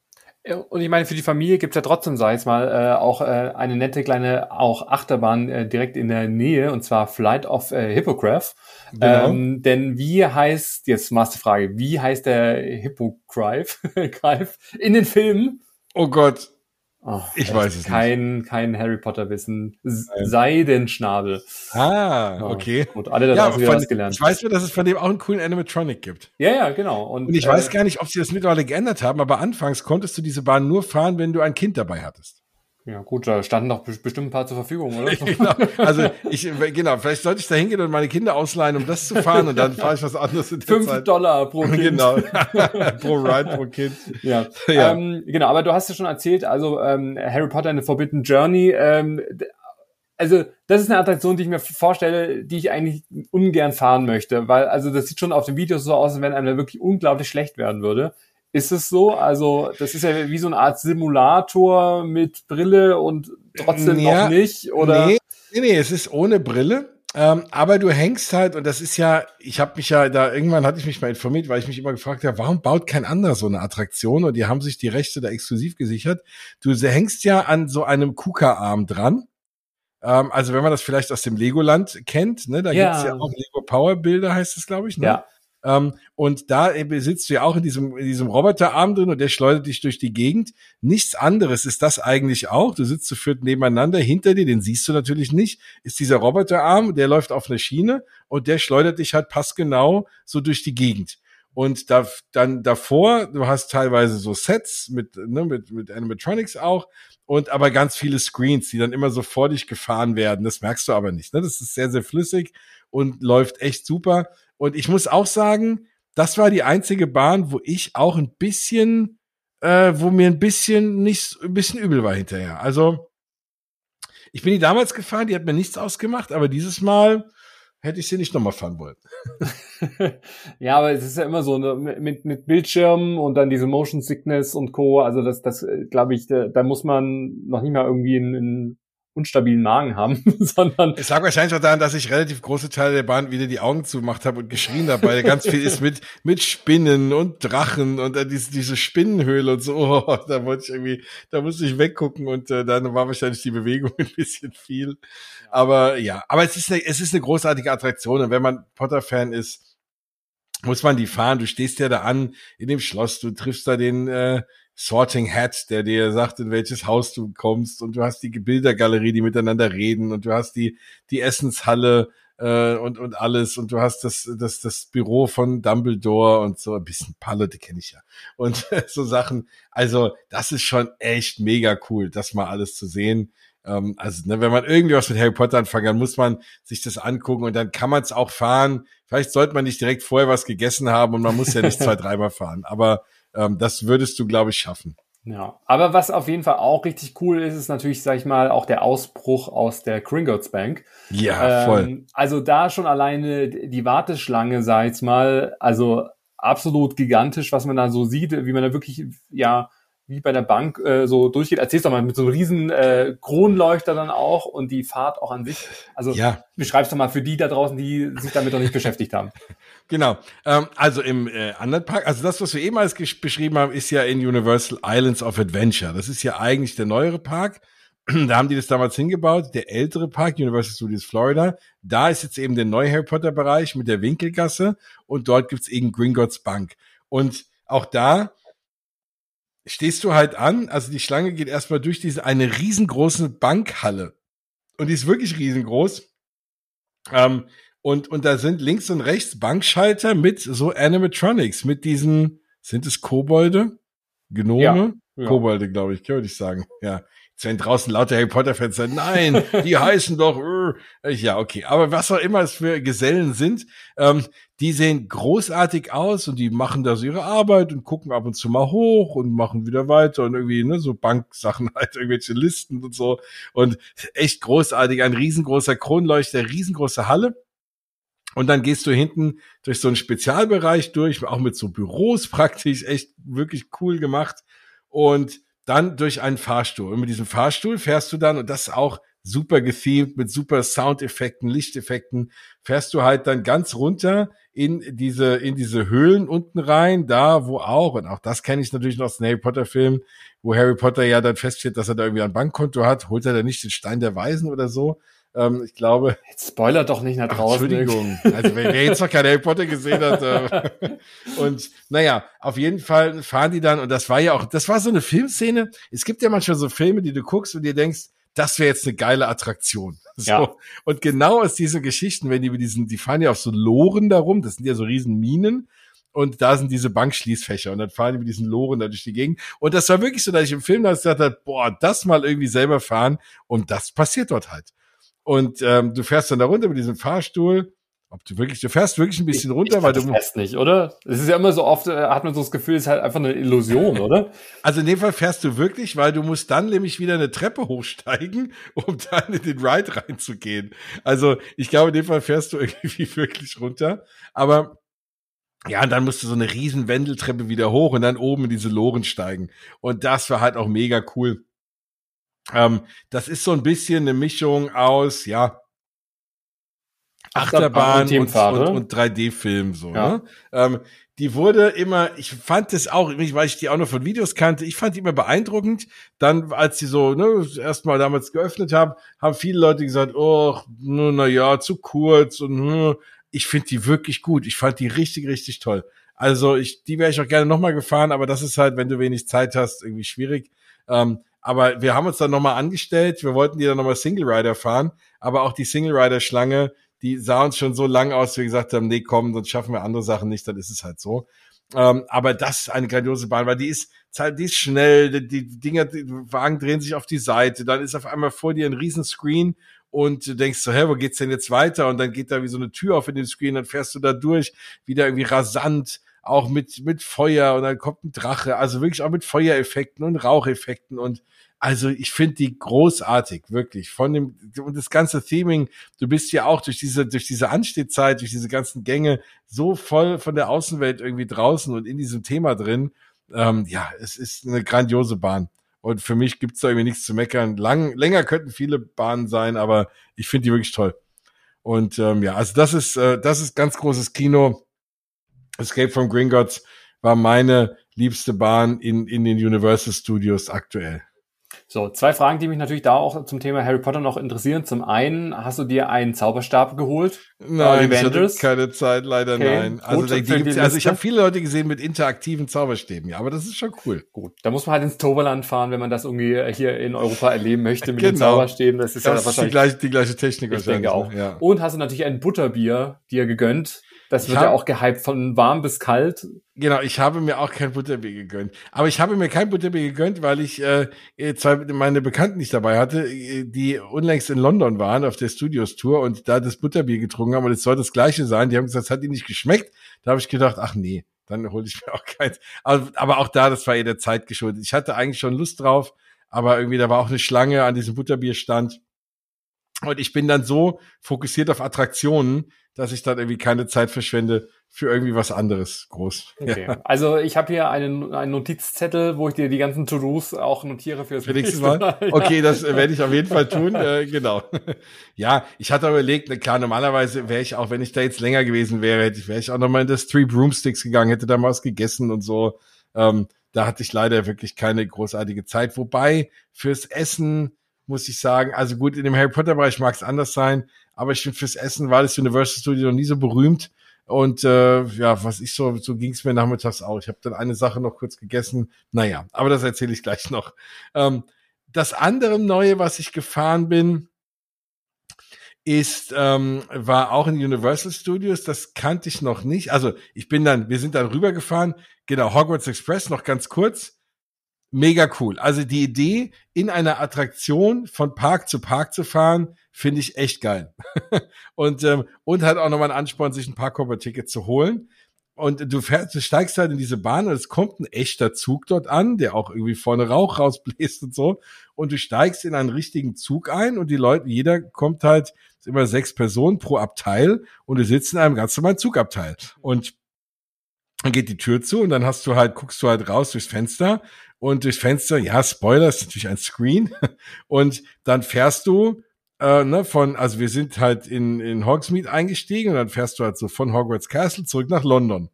Und ich meine, für die Familie gibt's ja trotzdem, sag ich mal, äh, auch äh, eine nette kleine auch Achterbahn äh, direkt in der Nähe, und zwar Flight of äh, Hippogriff. Genau. Ähm, denn wie heißt, jetzt Frage, wie heißt der Hippogriff [laughs] in den Filmen? Oh Gott, Oh, ich weiß es kein, nicht. Kein Harry Potter Wissen. Seidenschnabel. Ah, okay. Gut, alle da ja, von, gelernt. Ich weiß nur, dass es von dem auch einen coolen Animatronic gibt. Ja, ja, genau. Und, Und ich äh, weiß gar nicht, ob sie das mittlerweile geändert haben, aber anfangs konntest du diese Bahn nur fahren, wenn du ein Kind dabei hattest. Ja, gut, da standen doch bestimmt ein paar zur Verfügung, oder? [laughs] genau. Also ich, genau, vielleicht sollte ich da hingehen und meine Kinder ausleihen, um das zu fahren und dann fahre ich was anderes in der Fünf Zeit. Dollar pro [laughs] Kind. Genau. [laughs] pro Ride pro Kind. Ja. ja. Ähm, genau, aber du hast ja schon erzählt, also ähm, Harry Potter and the Forbidden Journey, ähm, also das ist eine Attraktion, die ich mir vorstelle, die ich eigentlich ungern fahren möchte, weil also das sieht schon auf den Videos so aus, als wenn einem da wirklich unglaublich schlecht werden würde. Ist es so? Also, das ist ja wie so eine Art Simulator mit Brille und trotzdem ja, noch nicht, oder? Nee, nee, nee, es ist ohne Brille. Ähm, aber du hängst halt, und das ist ja, ich habe mich ja da, irgendwann hatte ich mich mal informiert, weil ich mich immer gefragt habe, warum baut kein anderer so eine Attraktion? Und die haben sich die Rechte da exklusiv gesichert. Du hängst ja an so einem KUKA-Arm dran. Ähm, also wenn man das vielleicht aus dem Legoland kennt, ne, da ja. gibt's ja auch Lego Power Bilder, heißt es, glaube ich. Ne? Ja. Ähm, und da sitzt du ja auch in diesem, in diesem Roboterarm drin und der schleudert dich durch die Gegend. Nichts anderes ist das eigentlich auch. Du sitzt zu viert nebeneinander, hinter dir, den siehst du natürlich nicht, ist dieser Roboterarm, der läuft auf einer Schiene und der schleudert dich halt passgenau so durch die Gegend. Und da, dann davor, du hast teilweise so Sets mit, ne, mit, mit Animatronics auch und aber ganz viele Screens, die dann immer so vor dich gefahren werden. Das merkst du aber nicht. Ne? Das ist sehr, sehr flüssig und läuft echt super. Und ich muss auch sagen, das war die einzige Bahn, wo ich auch ein bisschen, äh, wo mir ein bisschen nicht, ein bisschen übel war hinterher. Also ich bin die damals gefahren, die hat mir nichts ausgemacht, aber dieses Mal hätte ich sie nicht nochmal fahren wollen. [laughs] ja, aber es ist ja immer so ne, mit, mit Bildschirmen und dann diese Motion Sickness und Co. Also das, das äh, glaube ich, da, da muss man noch nicht mal irgendwie in, in unstabilen Magen haben, [laughs] sondern. Es lag wahrscheinlich auch daran, dass ich relativ große Teile der Bahn wieder die Augen zugemacht habe und geschrien habe, weil ganz viel ist mit, [laughs] mit Spinnen und Drachen und äh, diese, diese Spinnenhöhle und so. Oh, da wollte ich irgendwie, da musste ich weggucken und äh, dann war wahrscheinlich die Bewegung [laughs] ein bisschen viel. Aber ja, aber es ist eine, es ist eine großartige Attraktion und wenn man Potter-Fan ist, muss man die fahren. Du stehst ja da an in dem Schloss, du triffst da den äh, Sorting Hat, der dir sagt, in welches Haus du kommst und du hast die Bildergalerie, die miteinander reden und du hast die, die Essenshalle äh, und, und alles und du hast das, das, das Büro von Dumbledore und so ein bisschen Palle, die kenne ich ja. Und [laughs] so Sachen. Also, das ist schon echt mega cool, das mal alles zu sehen. ähm, also ne, wenn man irgendwie was mit Harry Potter anfangen kann, muss man sich das angucken und dann kann man es auch fahren. Vielleicht sollte man nicht direkt vorher was gegessen haben und man muss ja nicht [laughs] zwei, dreimal fahren. Aber ähm, das würdest du, glaube ich, schaffen. Ja, aber was auf jeden Fall auch richtig cool ist, ist natürlich, sag ich mal, auch der Ausbruch aus der Gringotts Bank. Ja, voll. Ähm, also da schon alleine die Warteschlange, sag ich mal, also absolut gigantisch, was man da so sieht, wie man da wirklich, ja, wie bei der Bank äh, so durchgeht. Erzähl's doch mal mit so einem riesen äh, Kronleuchter dann auch und die Fahrt auch an sich. Also ja. beschreib's doch mal für die da draußen, die sich damit noch nicht beschäftigt haben. [laughs] Genau. Ähm, also im äh, anderen Park, also das, was wir eben alles beschrieben haben, ist ja in Universal Islands of Adventure. Das ist ja eigentlich der neuere Park. [clears throat] da haben die das damals hingebaut. Der ältere Park, Universal Studios Florida, da ist jetzt eben der neue Harry Potter Bereich mit der Winkelgasse und dort gibt's eben Gringotts Bank. Und auch da stehst du halt an, also die Schlange geht erstmal durch diese eine riesengroße Bankhalle. Und die ist wirklich riesengroß. Ähm, und, und da sind links und rechts Bankschalter mit so Animatronics, mit diesen, sind es Kobolde? Gnome? Ja, ja. Kobolde, glaube ich, würde ich sagen. Ja. Jetzt wenn draußen lauter Harry Potter-Fans sagen, nein, die [laughs] heißen doch, äh. ja, okay. Aber was auch immer es für Gesellen sind, ähm, die sehen großartig aus und die machen da so ihre Arbeit und gucken ab und zu mal hoch und machen wieder weiter und irgendwie, ne, so Banksachen [laughs] halt, irgendwelche Listen und so. Und echt großartig, ein riesengroßer Kronleuchter, riesengroße Halle. Und dann gehst du hinten durch so einen Spezialbereich durch, auch mit so Büros [laughs] praktisch, echt wirklich cool gemacht. Und dann durch einen Fahrstuhl. Und mit diesem Fahrstuhl fährst du dann, und das ist auch super gethemed, mit super Soundeffekten, Lichteffekten, fährst du halt dann ganz runter in diese, in diese Höhlen unten rein, da wo auch, und auch das kenne ich natürlich noch aus dem Harry Potter Film, wo Harry Potter ja dann feststellt, dass er da irgendwie ein Bankkonto hat, holt er da nicht den Stein der Weisen oder so, ähm, ich glaube. Jetzt spoiler doch nicht nach draußen. Ach, Entschuldigung. [laughs] Also wer, wer jetzt noch keine Harry Potter gesehen hat. Äh, und naja, auf jeden Fall fahren die dann, und das war ja auch, das war so eine Filmszene. Es gibt ja manchmal so Filme, die du guckst und dir denkst, das wäre jetzt eine geile Attraktion. So. Ja. Und genau aus diesen Geschichten, wenn die mit diesen, die fahren ja auf so Loren darum, das sind ja so riesen Minen. Und da sind diese Bankschließfächer und dann fahren die mit diesen Loren da durch die Gegend. Und das war wirklich so, dass ich im Film da gesagt habe, boah, das mal irgendwie selber fahren. Und das passiert dort halt. Und ähm, du fährst dann da runter mit diesem Fahrstuhl. Ob du wirklich, du fährst wirklich ein bisschen runter, ich weil du. fährst nicht, oder? Es ist ja immer so oft, äh, hat man so das Gefühl, es ist halt einfach eine Illusion, [laughs] oder? Also in dem Fall fährst du wirklich, weil du musst dann nämlich wieder eine Treppe hochsteigen, um [laughs] dann in den Ride reinzugehen. Also ich glaube, in dem Fall fährst du [laughs] irgendwie wirklich runter. Aber ja, und dann musst du so eine riesen Wendeltreppe wieder hoch und dann oben in diese Loren steigen. Und das war halt auch mega cool. Ähm, das ist so ein bisschen eine Mischung aus, ja, Achterbahn und, und, und, und 3D-Film so. Ja. Ne? Ähm, die wurde immer, ich fand es auch, weil ich die auch noch von Videos kannte, ich fand die immer beeindruckend. Dann, als die so ne, erstmal damals geöffnet haben, haben viele Leute gesagt, oh, na ja, zu kurz und hm. ich finde die wirklich gut. Ich fand die richtig, richtig toll. Also ich, die wäre ich auch gerne nochmal gefahren, aber das ist halt, wenn du wenig Zeit hast, irgendwie schwierig. Ähm, aber wir haben uns dann nochmal angestellt. Wir wollten die dann nochmal Single Rider fahren. Aber auch die Single Rider Schlange, die sah uns schon so lang aus, wie wir gesagt haben, nee, komm, sonst schaffen wir andere Sachen nicht, dann ist es halt so. Ähm, aber das ist eine grandiose Bahn, weil die ist, die ist schnell, die, die Dinger, die Wagen drehen sich auf die Seite, dann ist auf einmal vor dir ein riesen Screen und du denkst so, hä, wo geht's denn jetzt weiter? Und dann geht da wie so eine Tür auf in den Screen, dann fährst du da durch, wieder irgendwie rasant, auch mit, mit Feuer und dann kommt ein Drache, also wirklich auch mit Feuereffekten und Raucheffekten und also ich finde die großartig, wirklich. Von dem, und das ganze Theming, du bist ja auch durch diese, durch diese Anstehzeit, durch diese ganzen Gänge so voll von der Außenwelt irgendwie draußen und in diesem Thema drin. Ähm, ja, es ist eine grandiose Bahn. Und für mich gibt's da irgendwie nichts zu meckern. Lang, länger könnten viele Bahnen sein, aber ich finde die wirklich toll. Und ähm, ja, also das ist, äh, das ist ganz großes Kino. Escape from Gringotts war meine liebste Bahn in, in den Universal Studios aktuell. So, zwei Fragen, die mich natürlich da auch zum Thema Harry Potter noch interessieren. Zum einen, hast du dir einen Zauberstab geholt? Nein, ich hatte keine Zeit, leider okay. nein. Also, Gut, die also ich habe viele Leute gesehen mit interaktiven Zauberstäben, ja, aber das ist schon cool. Gut, da muss man halt ins Toverland fahren, wenn man das irgendwie hier in Europa erleben möchte mit genau. den Zauberstäben. Das ist das ja wahrscheinlich die gleiche, die gleiche Technik ich denke auch. Ja. Und hast du natürlich ein Butterbier dir gegönnt Das wird hab, ja auch gehypt von warm bis kalt. Genau, ich habe mir auch kein Butterbier gegönnt. Aber ich habe mir kein Butterbier gegönnt, weil ich äh, zwei meine Bekannten nicht dabei hatte, äh, die unlängst in London waren auf der Studios Tour und da das Butterbier getrunken haben und es soll das gleiche sein. Die haben gesagt, es hat ihnen nicht geschmeckt. Da habe ich gedacht, ach nee, dann hole ich mir auch keins. Aber, aber auch da, das war eh der Zeit geschuldet. Ich hatte eigentlich schon Lust drauf, aber irgendwie da war auch eine Schlange an diesem Butterbierstand. Und ich bin dann so fokussiert auf Attraktionen, dass ich dann irgendwie keine Zeit verschwende für irgendwie was anderes groß. [laughs] Okay. Ja. Also ich habe hier einen, einen Notizzettel, wo ich dir die ganzen To-Dos auch notiere fürs für nächste Mal. Mal. Okay, das werde ich auf jeden Fall tun. äh, genau. [laughs] ja, ich hatte überlegt, klar, normalerweise wäre ich auch, wenn ich da jetzt länger gewesen wäre, hätte ich, wäre ich auch nochmal in das Three Broomsticks gegangen, hätte da mal was gegessen und so. Ähm, da hatte ich leider wirklich keine großartige Zeit. Wobei fürs Essen muss ich sagen, also gut, in dem Harry Potter Bereich mag es anders sein, aber ich finde fürs Essen war das Universal Studio noch nie so berühmt. Und äh, ja, was ich so, so ging es mir nachmittags auch. Ich habe dann eine Sache noch kurz gegessen. Naja, aber das erzähle ich gleich noch. Ähm, das andere Neue, was ich gefahren bin, ist, ähm, war auch in Universal Studios. Das kannte ich noch nicht. Also ich bin dann, wir sind dann rübergefahren. Genau, Hogwarts Express, noch ganz kurz mega cool. Also die Idee, in einer Attraktion von Park zu Park zu fahren, finde ich echt geil. [laughs] und, ähm, und hat auch nochmal einen Ansporn, sich ein Parkhopper-Ticket zu holen. Und du fährst, du steigst halt in diese Bahn und es kommt ein echter Zug dort an, der auch irgendwie vorne Rauch rausbläst und so. Und du steigst in einen richtigen Zug ein und die Leute, jeder kommt halt, ist immer sechs Personen pro Abteil und du sitzt in einem ganz normalen Zugabteil. Und dann geht die Tür zu und dann hast du halt, guckst du halt raus durchs Fenster und durchs Fenster, ja, Spoiler, ist natürlich ein Screen. [laughs] Und dann fährst du äh, ne, von, also wir sind halt in, in Hogsmeade eingestiegen und dann fährst du halt so von Hogwarts Castle zurück nach London.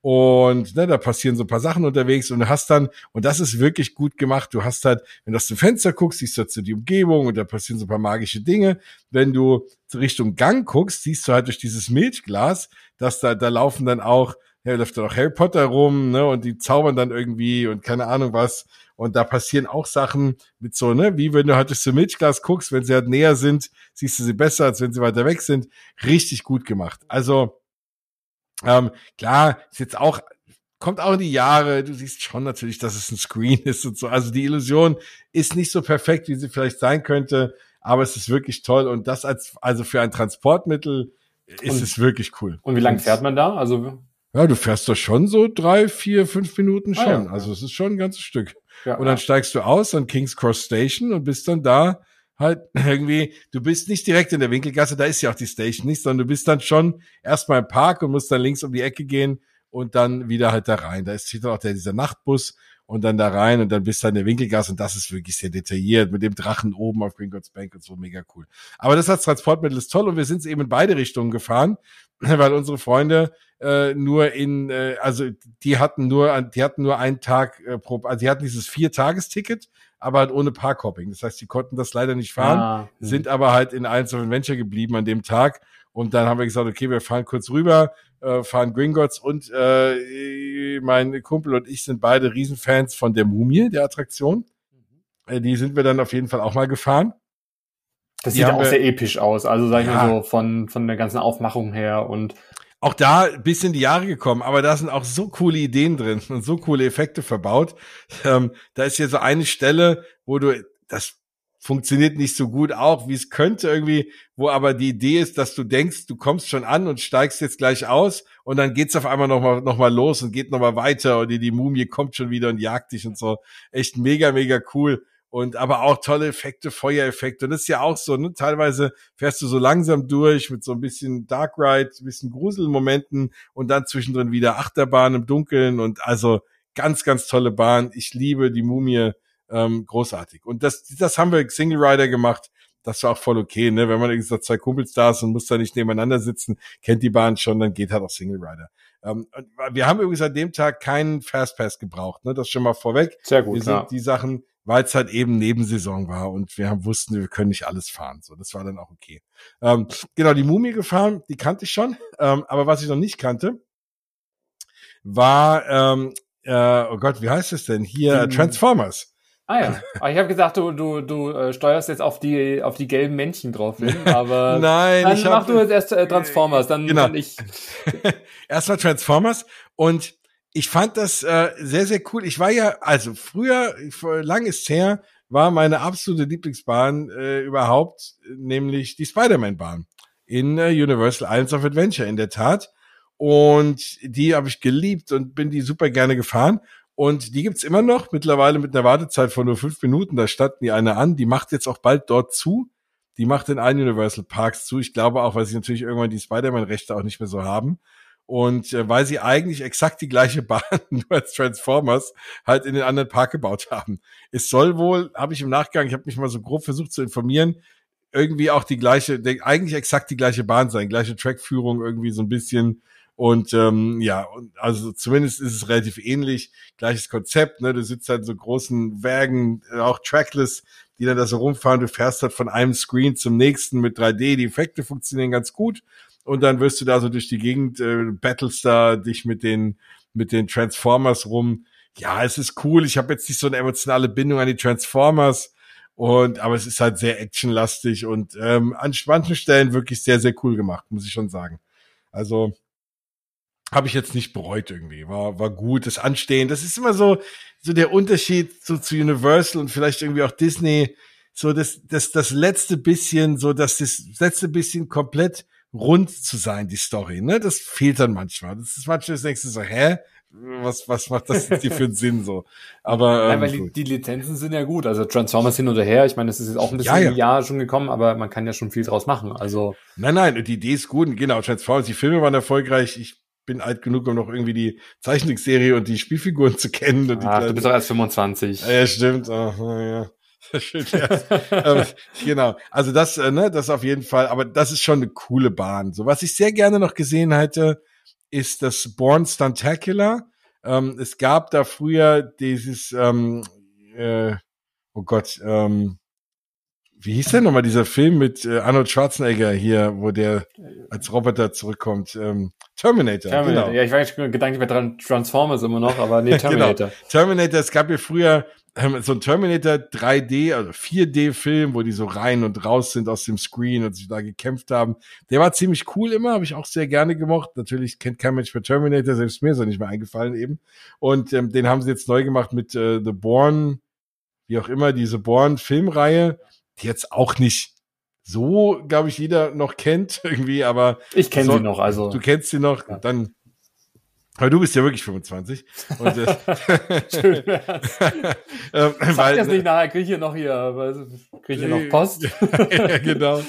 Und ne, da passieren so ein paar Sachen unterwegs und du hast dann, und das ist wirklich gut gemacht, du hast halt, wenn du aus dem Fenster guckst, siehst du halt die Umgebung und da passieren so ein paar magische Dinge. Wenn du Richtung Gang guckst, siehst du halt durch dieses Milchglas, dass da, da laufen dann auch ja, läuft da noch Harry Potter rum, ne, und die zaubern dann irgendwie und keine Ahnung was. Und da passieren auch Sachen mit so, ne, wie wenn du halt durch so Milchglas guckst, wenn sie halt näher sind, siehst du sie besser, als wenn sie weiter weg sind. Richtig gut gemacht. Also, ähm, klar, ist jetzt auch, kommt auch in die Jahre, du siehst schon natürlich, dass es ein Screen [laughs] ist und so. Also die Illusion ist nicht so perfekt, wie sie vielleicht sein könnte, aber es ist wirklich toll. Und das als, also für ein Transportmittel ist und, es wirklich cool. Und wie lange fährt man da? Also ja, du fährst doch schon so drei, vier, fünf Minuten schon. Ah, ja. Also es ist schon ein ganzes Stück. Ja, und dann steigst du aus an King's Cross Station und bist dann da halt [laughs] irgendwie, du bist nicht direkt in der Winkelgasse, da ist ja auch die Station nicht, sondern du bist dann schon erstmal im Park und musst dann links um die Ecke gehen und dann wieder halt da rein. Da ist steht auch der, dieser Nachtbus und dann da rein und dann bist du in der Winkelgasse und das ist wirklich sehr detailliert mit dem Drachen oben auf Gringotts Bank und so mega cool. Aber das als Transportmittel ist toll und wir sind eben in beide Richtungen gefahren, [laughs] weil unsere Freunde äh, nur in, äh, also die hatten nur, die hatten nur einen Tag äh, pro, also die hatten dieses Vier-Tages-Ticket, aber halt ohne Parkhopping. Das heißt, die konnten das leider nicht fahren, ah, hm. sind aber halt in Islands of Adventure geblieben an dem Tag. Und dann haben wir gesagt, okay, wir fahren kurz rüber, äh, fahren Gringotts und äh, mein Kumpel und ich sind beide Riesenfans von der Mumie, der Attraktion. Äh, die sind wir dann auf jeden Fall auch mal gefahren. Das sieht auch sehr episch aus. Also sag ich ja. mal so von, von der ganzen Aufmachung her und auch da bis in die Jahre gekommen, aber da sind auch so coole Ideen drin und so coole Effekte verbaut. Ähm, da ist hier so eine Stelle, wo du, das funktioniert nicht so gut auch, wie es könnte irgendwie, wo aber die Idee ist, dass du denkst, du kommst schon an und steigst jetzt gleich aus und dann geht's auf einmal nochmal noch mal los und geht nochmal weiter und die, die Mumie kommt schon wieder und jagt dich und so. Echt mega, mega cool und aber auch tolle Effekte, Feuereffekte. Und das ist ja auch so, ne? Teilweise fährst du so langsam durch mit so ein bisschen Dark Ride, ein bisschen Gruselmomenten und dann zwischendrin wieder Achterbahn im Dunkeln und also ganz, ganz tolle Bahn. Ich liebe die Mumie, ähm, großartig. Und das, das haben wir Single Rider gemacht. Das war auch voll okay, ne? Wenn man irgendwie zwei Kumpels da ist und muss da nicht nebeneinander sitzen, kennt die Bahn schon, dann geht halt auch Single Rider. Ähm, wir haben übrigens an dem Tag keinen Fastpass gebraucht, ne? Das schon mal vorweg. Sehr gut. Wir sind ja. die Sachen weil es halt eben Nebensaison war und wir haben, wussten, wir können nicht alles fahren. So, das war dann auch okay. Ähm, genau, die Mumie gefahren, die kannte ich schon, ähm, aber was ich noch nicht kannte, war, ähm, äh, oh Gott, wie heißt es denn? Hier, die, Transformers. Ah ja, ah, ich habe gesagt, du, du, du äh, steuerst jetzt auf die, auf die gelben Männchen drauf hin, [laughs] aber Nein, dann ich mach hab, du jetzt erst äh, Transformers, dann Genau. dann ich. [laughs] Erstmal Transformers und ich fand das äh, sehr, sehr cool. Ich war ja, also früher, lang ist her, war meine absolute Lieblingsbahn äh, überhaupt, nämlich die Spider-Man-Bahn in äh, Universal Islands of Adventure, in der Tat. Und die habe ich geliebt und bin die super gerne gefahren. Und die gibt's immer noch, mittlerweile mit einer Wartezeit von nur fünf Minuten. Da stand die eine an. Die macht jetzt auch bald dort zu. Die macht in allen Universal Parks zu. Ich glaube auch, weil sie natürlich irgendwann die Spider-Man-Rechte auch nicht mehr so haben. Und äh, weil sie eigentlich exakt die gleiche [laughs] Bahn nur als Transformers halt in den anderen Park gebaut haben. Es soll wohl, habe ich im Nachgang, ich habe mich mal so grob versucht zu informieren, irgendwie auch die gleiche, eigentlich exakt die gleiche Bahn sein, gleiche Trackführung irgendwie so ein bisschen. Und ähm, ja, also zumindest ist es relativ ähnlich, gleiches Konzept, ne? Du sitzt halt in so großen Wägen, äh, auch trackless, die dann da so rumfahren, du fährst halt von einem Screen zum nächsten mit 3D, die Effekte funktionieren ganz gut und dann wirst du da so durch die Gegend, äh, battlest da dich mit den, mit den Transformers rum. Ja, es ist cool. Ich habe jetzt nicht so eine emotionale Bindung an die Transformers. Und aber es ist halt sehr actionlastig und ähm, an manchen Stellen wirklich sehr, sehr cool gemacht, muss ich schon sagen. Also habe ich jetzt nicht bereut irgendwie. War, war gut. Das Anstehen, das ist immer so, so der Unterschied so zu Universal und vielleicht irgendwie auch Disney. So das, das, das letzte bisschen, so dass das letzte bisschen komplett rund zu sein, die Story, ne? Das fehlt dann manchmal. Das ist manchmal das nächste so, hä? Was, was macht das jetzt hier für einen Sinn so? Aber [laughs] Nein, ähm, weil die, die Lizenzen sind ja gut. Also Transformers hin oder her. Ich meine, das ist jetzt auch ein bisschen Ja, ja. Jahr schon gekommen, aber man kann ja schon viel draus machen. Also nein, nein, die Idee ist gut. Genau, Transformers, die Filme waren erfolgreich. Ich bin alt genug, um noch irgendwie die Zeichentrickserie und die Spielfiguren zu kennen. Und die ach, du kleinen- bist doch erst 25. Ja, ja, stimmt. Na ja. [laughs] Schön, ja. ähm, genau. Also das, äh, ne, das auf jeden Fall. Aber das ist schon eine coole Bahn. So was ich sehr gerne noch gesehen hätte, ist das Born Stuntacular. Ähm, es gab da früher dieses, ähm, äh, oh Gott, ähm, wie hieß denn nochmal dieser Film mit äh, Arnold Schwarzenegger hier, wo der als Roboter zurückkommt? Ähm, Terminator. Terminator. Genau. Ja, ich war gedanklich bei Tran- Transformers immer noch, aber nee, [laughs] Genau. Terminator. Terminator, es gab ja früher so ein Terminator 3D, also 4D-Film, wo die so rein und raus sind aus dem Screen und sich da gekämpft haben. Der war ziemlich cool immer, habe ich auch sehr gerne gemocht. Natürlich kennt kein Mensch mehr Terminator, selbst mir ist er nicht mehr eingefallen eben. Und ähm, den haben sie jetzt neu gemacht mit äh, The Bourne, wie auch immer, diese Bourne-Filmreihe, die jetzt auch nicht so, glaube ich, jeder noch kennt [laughs] irgendwie, aber Ich kenne So, sie noch, also. du kennst sie noch, Ja. dann aber du bist ja wirklich 25. Und, äh, [laughs] Schön wär's. [laughs] ähm, Sag weil, das nicht nachher, krieg ich hier noch hier, was- krieg ich hier noch Post. [laughs] ja, genau.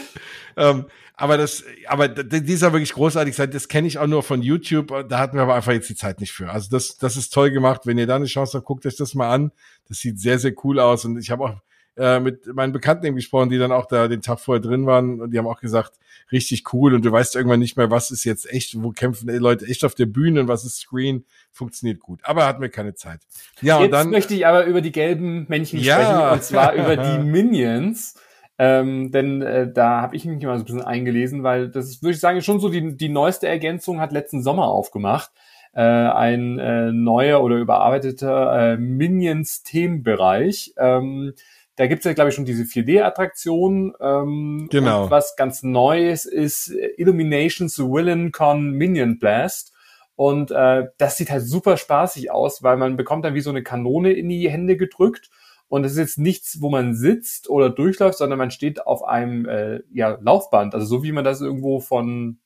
ähm, aber das, aber d- dieser wirklich großartig sein, das kenne ich auch nur von YouTube. Da hatten wir aber einfach jetzt die Zeit nicht für. Also das, das ist toll gemacht. Wenn ihr da eine Chance habt, guckt euch das mal an. Das sieht sehr, sehr cool aus. Und ich habe auch äh, mit meinen Bekannten eben gesprochen, die dann auch da den Tag vorher drin waren. Und die haben auch gesagt, richtig cool. Und du weißt irgendwann nicht mehr, was ist jetzt echt, wo kämpfen die Leute echt auf der Bühne und was ist Screen. Funktioniert gut. Aber hatten wir keine Zeit. Ja, Jetzt und dann. möchte ich aber über die gelben Männchen Ja. sprechen, und zwar [laughs] über die Minions. Ähm, denn äh, da habe ich mich mal so ein bisschen eingelesen, weil das ist, würde ich sagen, schon so die, die neueste Ergänzung hat letzten Sommer aufgemacht. Äh, ein äh, neuer oder überarbeiteter äh, Minions-Themenbereich. Ähm, da gibt's ja, glaube ich, schon diese 4D-Attraktion. Ähm, Genau. Was ganz Neues ist Illuminations VillainCon Minion Blast. Und äh, das sieht halt super spaßig aus, weil man bekommt dann wie so eine Kanone in die Hände gedrückt. Und es ist jetzt nichts, wo man sitzt oder durchläuft, sondern man steht auf einem äh, ja, Laufband. Also so wie man das irgendwo von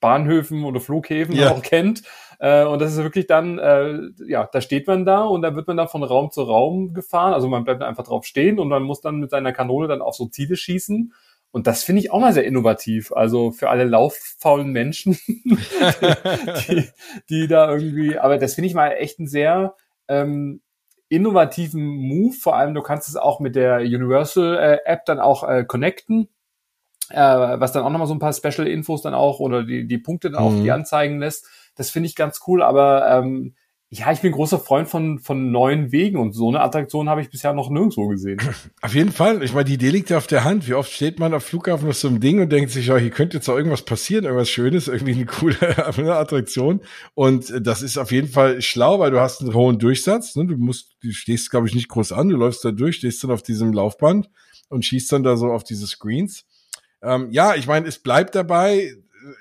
Bahnhöfen oder Flughäfen Ja. auch kennt. Äh, und das ist wirklich dann, äh, ja, da steht man da und da wird man dann von Raum zu Raum gefahren. Also man bleibt einfach drauf stehen und man muss dann mit seiner Kanone dann auf so Ziele schießen. Und das finde ich auch mal sehr innovativ. Also für alle lauffaulen Menschen, [laughs] die, die da irgendwie, aber das finde ich mal echt ein sehr ähm, innovativen Move. Vor allem, du kannst es auch mit der Universal äh, App dann auch äh, connecten, äh, was dann auch nochmal so ein paar Special Infos dann auch oder die, die Punkte dann auch Mhm. die anzeigen lässt. Das finde ich ganz cool, aber ähm, Ja, ich bin großer Freund von, von neuen Wegen und so eine Attraktion habe ich bisher noch nirgendwo gesehen. [laughs] Auf jeden Fall. Ich meine, die Idee liegt ja auf der Hand. Wie oft steht man auf Flughafen auf so einem Ding und denkt sich, ja, hier könnte jetzt auch irgendwas passieren, irgendwas Schönes, irgendwie eine coole [laughs] Attraktion. Und das ist auf jeden Fall schlau, weil du hast einen hohen Durchsatz. Ne? Du musst, du stehst, glaube ich, nicht groß an. Du läufst da durch, stehst dann auf diesem Laufband und schießt dann da so auf diese Screens. Ähm, ja, ich meine, es bleibt dabei.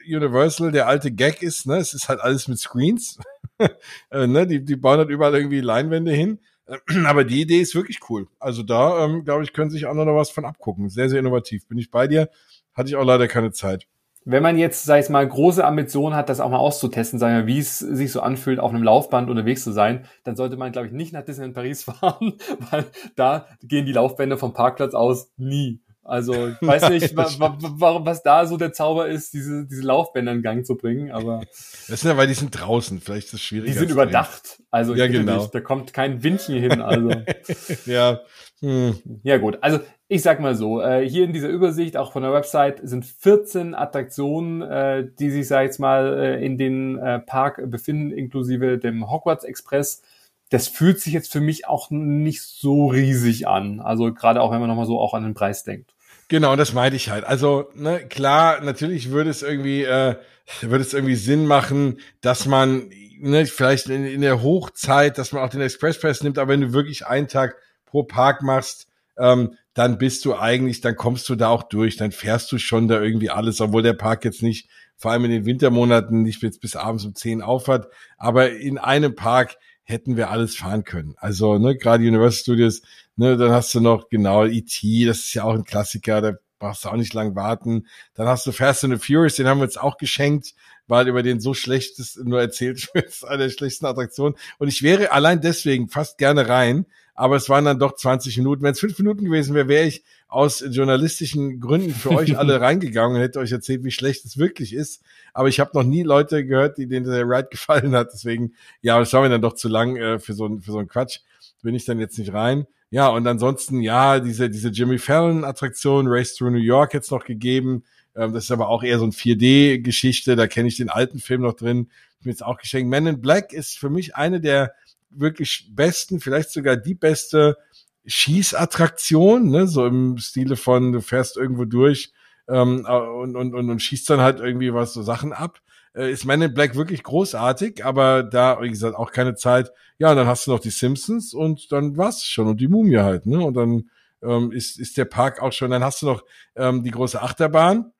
Universal, der alte Gag ist, ne, es ist halt alles mit Screens. [laughs] äh, ne, die, die bauen halt überall irgendwie Leinwände hin. [clears throat] Aber die Idee ist wirklich cool. Also da, ähm, glaube ich, können sich andere noch was von abgucken. Sehr, sehr innovativ. Bin ich bei dir. Hatte ich auch leider keine Zeit. Wenn man jetzt, sag ich mal, große Ambitionen hat, das auch mal auszutesten, sagen wir, wie es sich so anfühlt, auf einem Laufband unterwegs zu sein, dann sollte man, glaube ich, nicht nach Disneyland Paris [laughs] fahren, weil da gehen die Laufbänder vom Parkplatz aus nie. Also [laughs] ich weiß nicht, wa wa was da so der Zauber ist, diese, diese Laufbänder in Gang zu bringen, aber. Das sind ja, weil die sind draußen, vielleicht ist es schwierig. Die sind überdacht. Also ja, genau. Nicht, da kommt kein Windchen hin. Also. [laughs] ja. Hm. Ja, gut. Also ich sag mal so, äh, hier in dieser Übersicht, auch von der Website, sind 14 Attraktionen, äh, die sich, sag ich jetzt mal, äh, in den äh, Park befinden, inklusive dem Hogwarts Express das fühlt sich jetzt für mich auch nicht so riesig an. Also gerade auch, wenn man nochmal so auch an den Preis denkt. Genau, das meinte ich halt. Also, ne, klar, natürlich würde es irgendwie, äh, würde es irgendwie Sinn machen, dass man, ne, vielleicht in, in der Hochzeit, dass man auch den Expresspress nimmt, aber wenn du wirklich einen Tag pro Park machst, ähm, dann bist du eigentlich, dann kommst du da auch durch, dann fährst du schon da irgendwie alles, obwohl der Park jetzt nicht, vor allem in den Wintermonaten, nicht bis, bis abends um 10 aufhat, aber in einem Park hätten wir alles fahren können. Also, ne, gerade Universal Studios, ne, dann hast du noch, genau, E.T., das ist ja auch ein Klassiker, da brauchst du auch nicht lang warten. Dann hast du Fast and the Furious, den haben wir uns auch geschenkt, weil über den so schlechtes nur erzählt [laughs] wird, ist eine der schlechtesten Attraktionen. Und ich wäre allein deswegen fast gerne rein, aber es waren dann doch 20 Minuten. Wenn es fünf Minuten gewesen wäre, wäre ich aus journalistischen Gründen für euch alle [laughs] reingegangen und hätte euch erzählt, wie schlecht es wirklich ist. Aber ich habe noch nie Leute gehört, die denen der Ride gefallen hat. Deswegen, ja, das war mir dann doch zu lang äh, für so für so einen Quatsch. Bin ich dann jetzt nicht rein. Ja, und ansonsten, ja, diese, diese Jimmy Fallon-Attraktion, Race Through New York jetzt noch gegeben. Ähm, das ist aber auch eher so ein 4D-Geschichte. Da kenne ich den alten Film noch drin. Ich mir jetzt auch geschenkt. Man in Black ist für mich eine der wirklich besten, vielleicht sogar die beste Schießattraktion, ne? so im Stile von, du fährst irgendwo durch ähm, und, und, und, und schießt dann halt irgendwie was so Sachen ab. Äh, ist Man in Black wirklich großartig, aber da, wie gesagt, auch keine Zeit. Ja, und dann hast du noch die Simpsons und dann war's schon und die Mumie halt, ne? Und dann ähm, ist, ist der Park auch schon, dann hast du noch ähm, die große Achterbahn,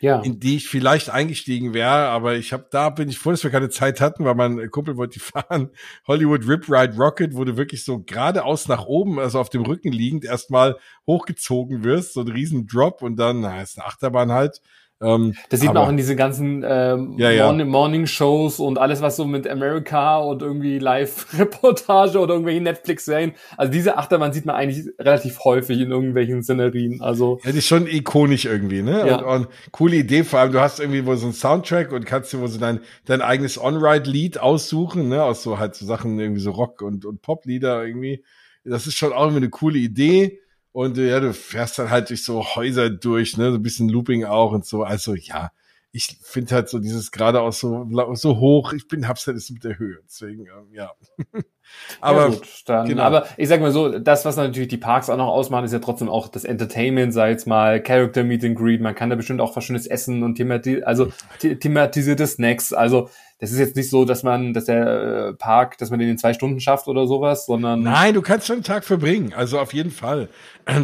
ja. in die ich vielleicht eingestiegen wäre, aber ich habe da bin ich froh, dass wir keine Zeit hatten, weil mein Kumpel wollte die fahren. [laughs] Hollywood Rip Ride Rocket, wo du wirklich so geradeaus nach oben, also auf dem Rücken liegend, erstmal hochgezogen wirst, so ein riesen Drop und dann, na, ist eine Achterbahn halt. Ähm, das sieht aber, man auch in diese ganzen ähm, ja, ja. Morning, Morning Shows und alles, was so mit America und irgendwie Live-Reportage oder irgendwelche Netflix-Serien. Also diese Achterbahn sieht man eigentlich relativ häufig in irgendwelchen Szenerien. Also ja, die ist schon ikonisch irgendwie, ne? Ja. Und, und coole Idee, vor allem du hast irgendwie wo so ein Soundtrack und kannst dir wo so dein, dein eigenes On-Ride-Lied aussuchen, ne? Aus so halt so Sachen irgendwie so Rock und, und Pop-Lieder irgendwie. Das ist schon auch irgendwie eine coole Idee. Und äh, ja, du fährst dann halt durch so Häuser durch, ne, so ein bisschen Looping auch und so. Also ja, ich finde halt so dieses geradeaus so, so hoch, ich bin hab's halt mit der Höhe. Deswegen, ähm, ja. [laughs] aber, ja gut, dann, genau. aber ich sag mal so, das, was natürlich die Parks auch noch ausmachen, ist ja trotzdem auch das Entertainment, sei jetzt mal Character Meet and Greet, man kann da bestimmt auch was schönes essen und themati also thematisierte Snacks. Also das ist jetzt nicht so, dass man, dass der äh, Park, dass man den in zwei Stunden schafft oder sowas, sondern. Nein, du kannst schon einen Tag verbringen. Also auf jeden Fall.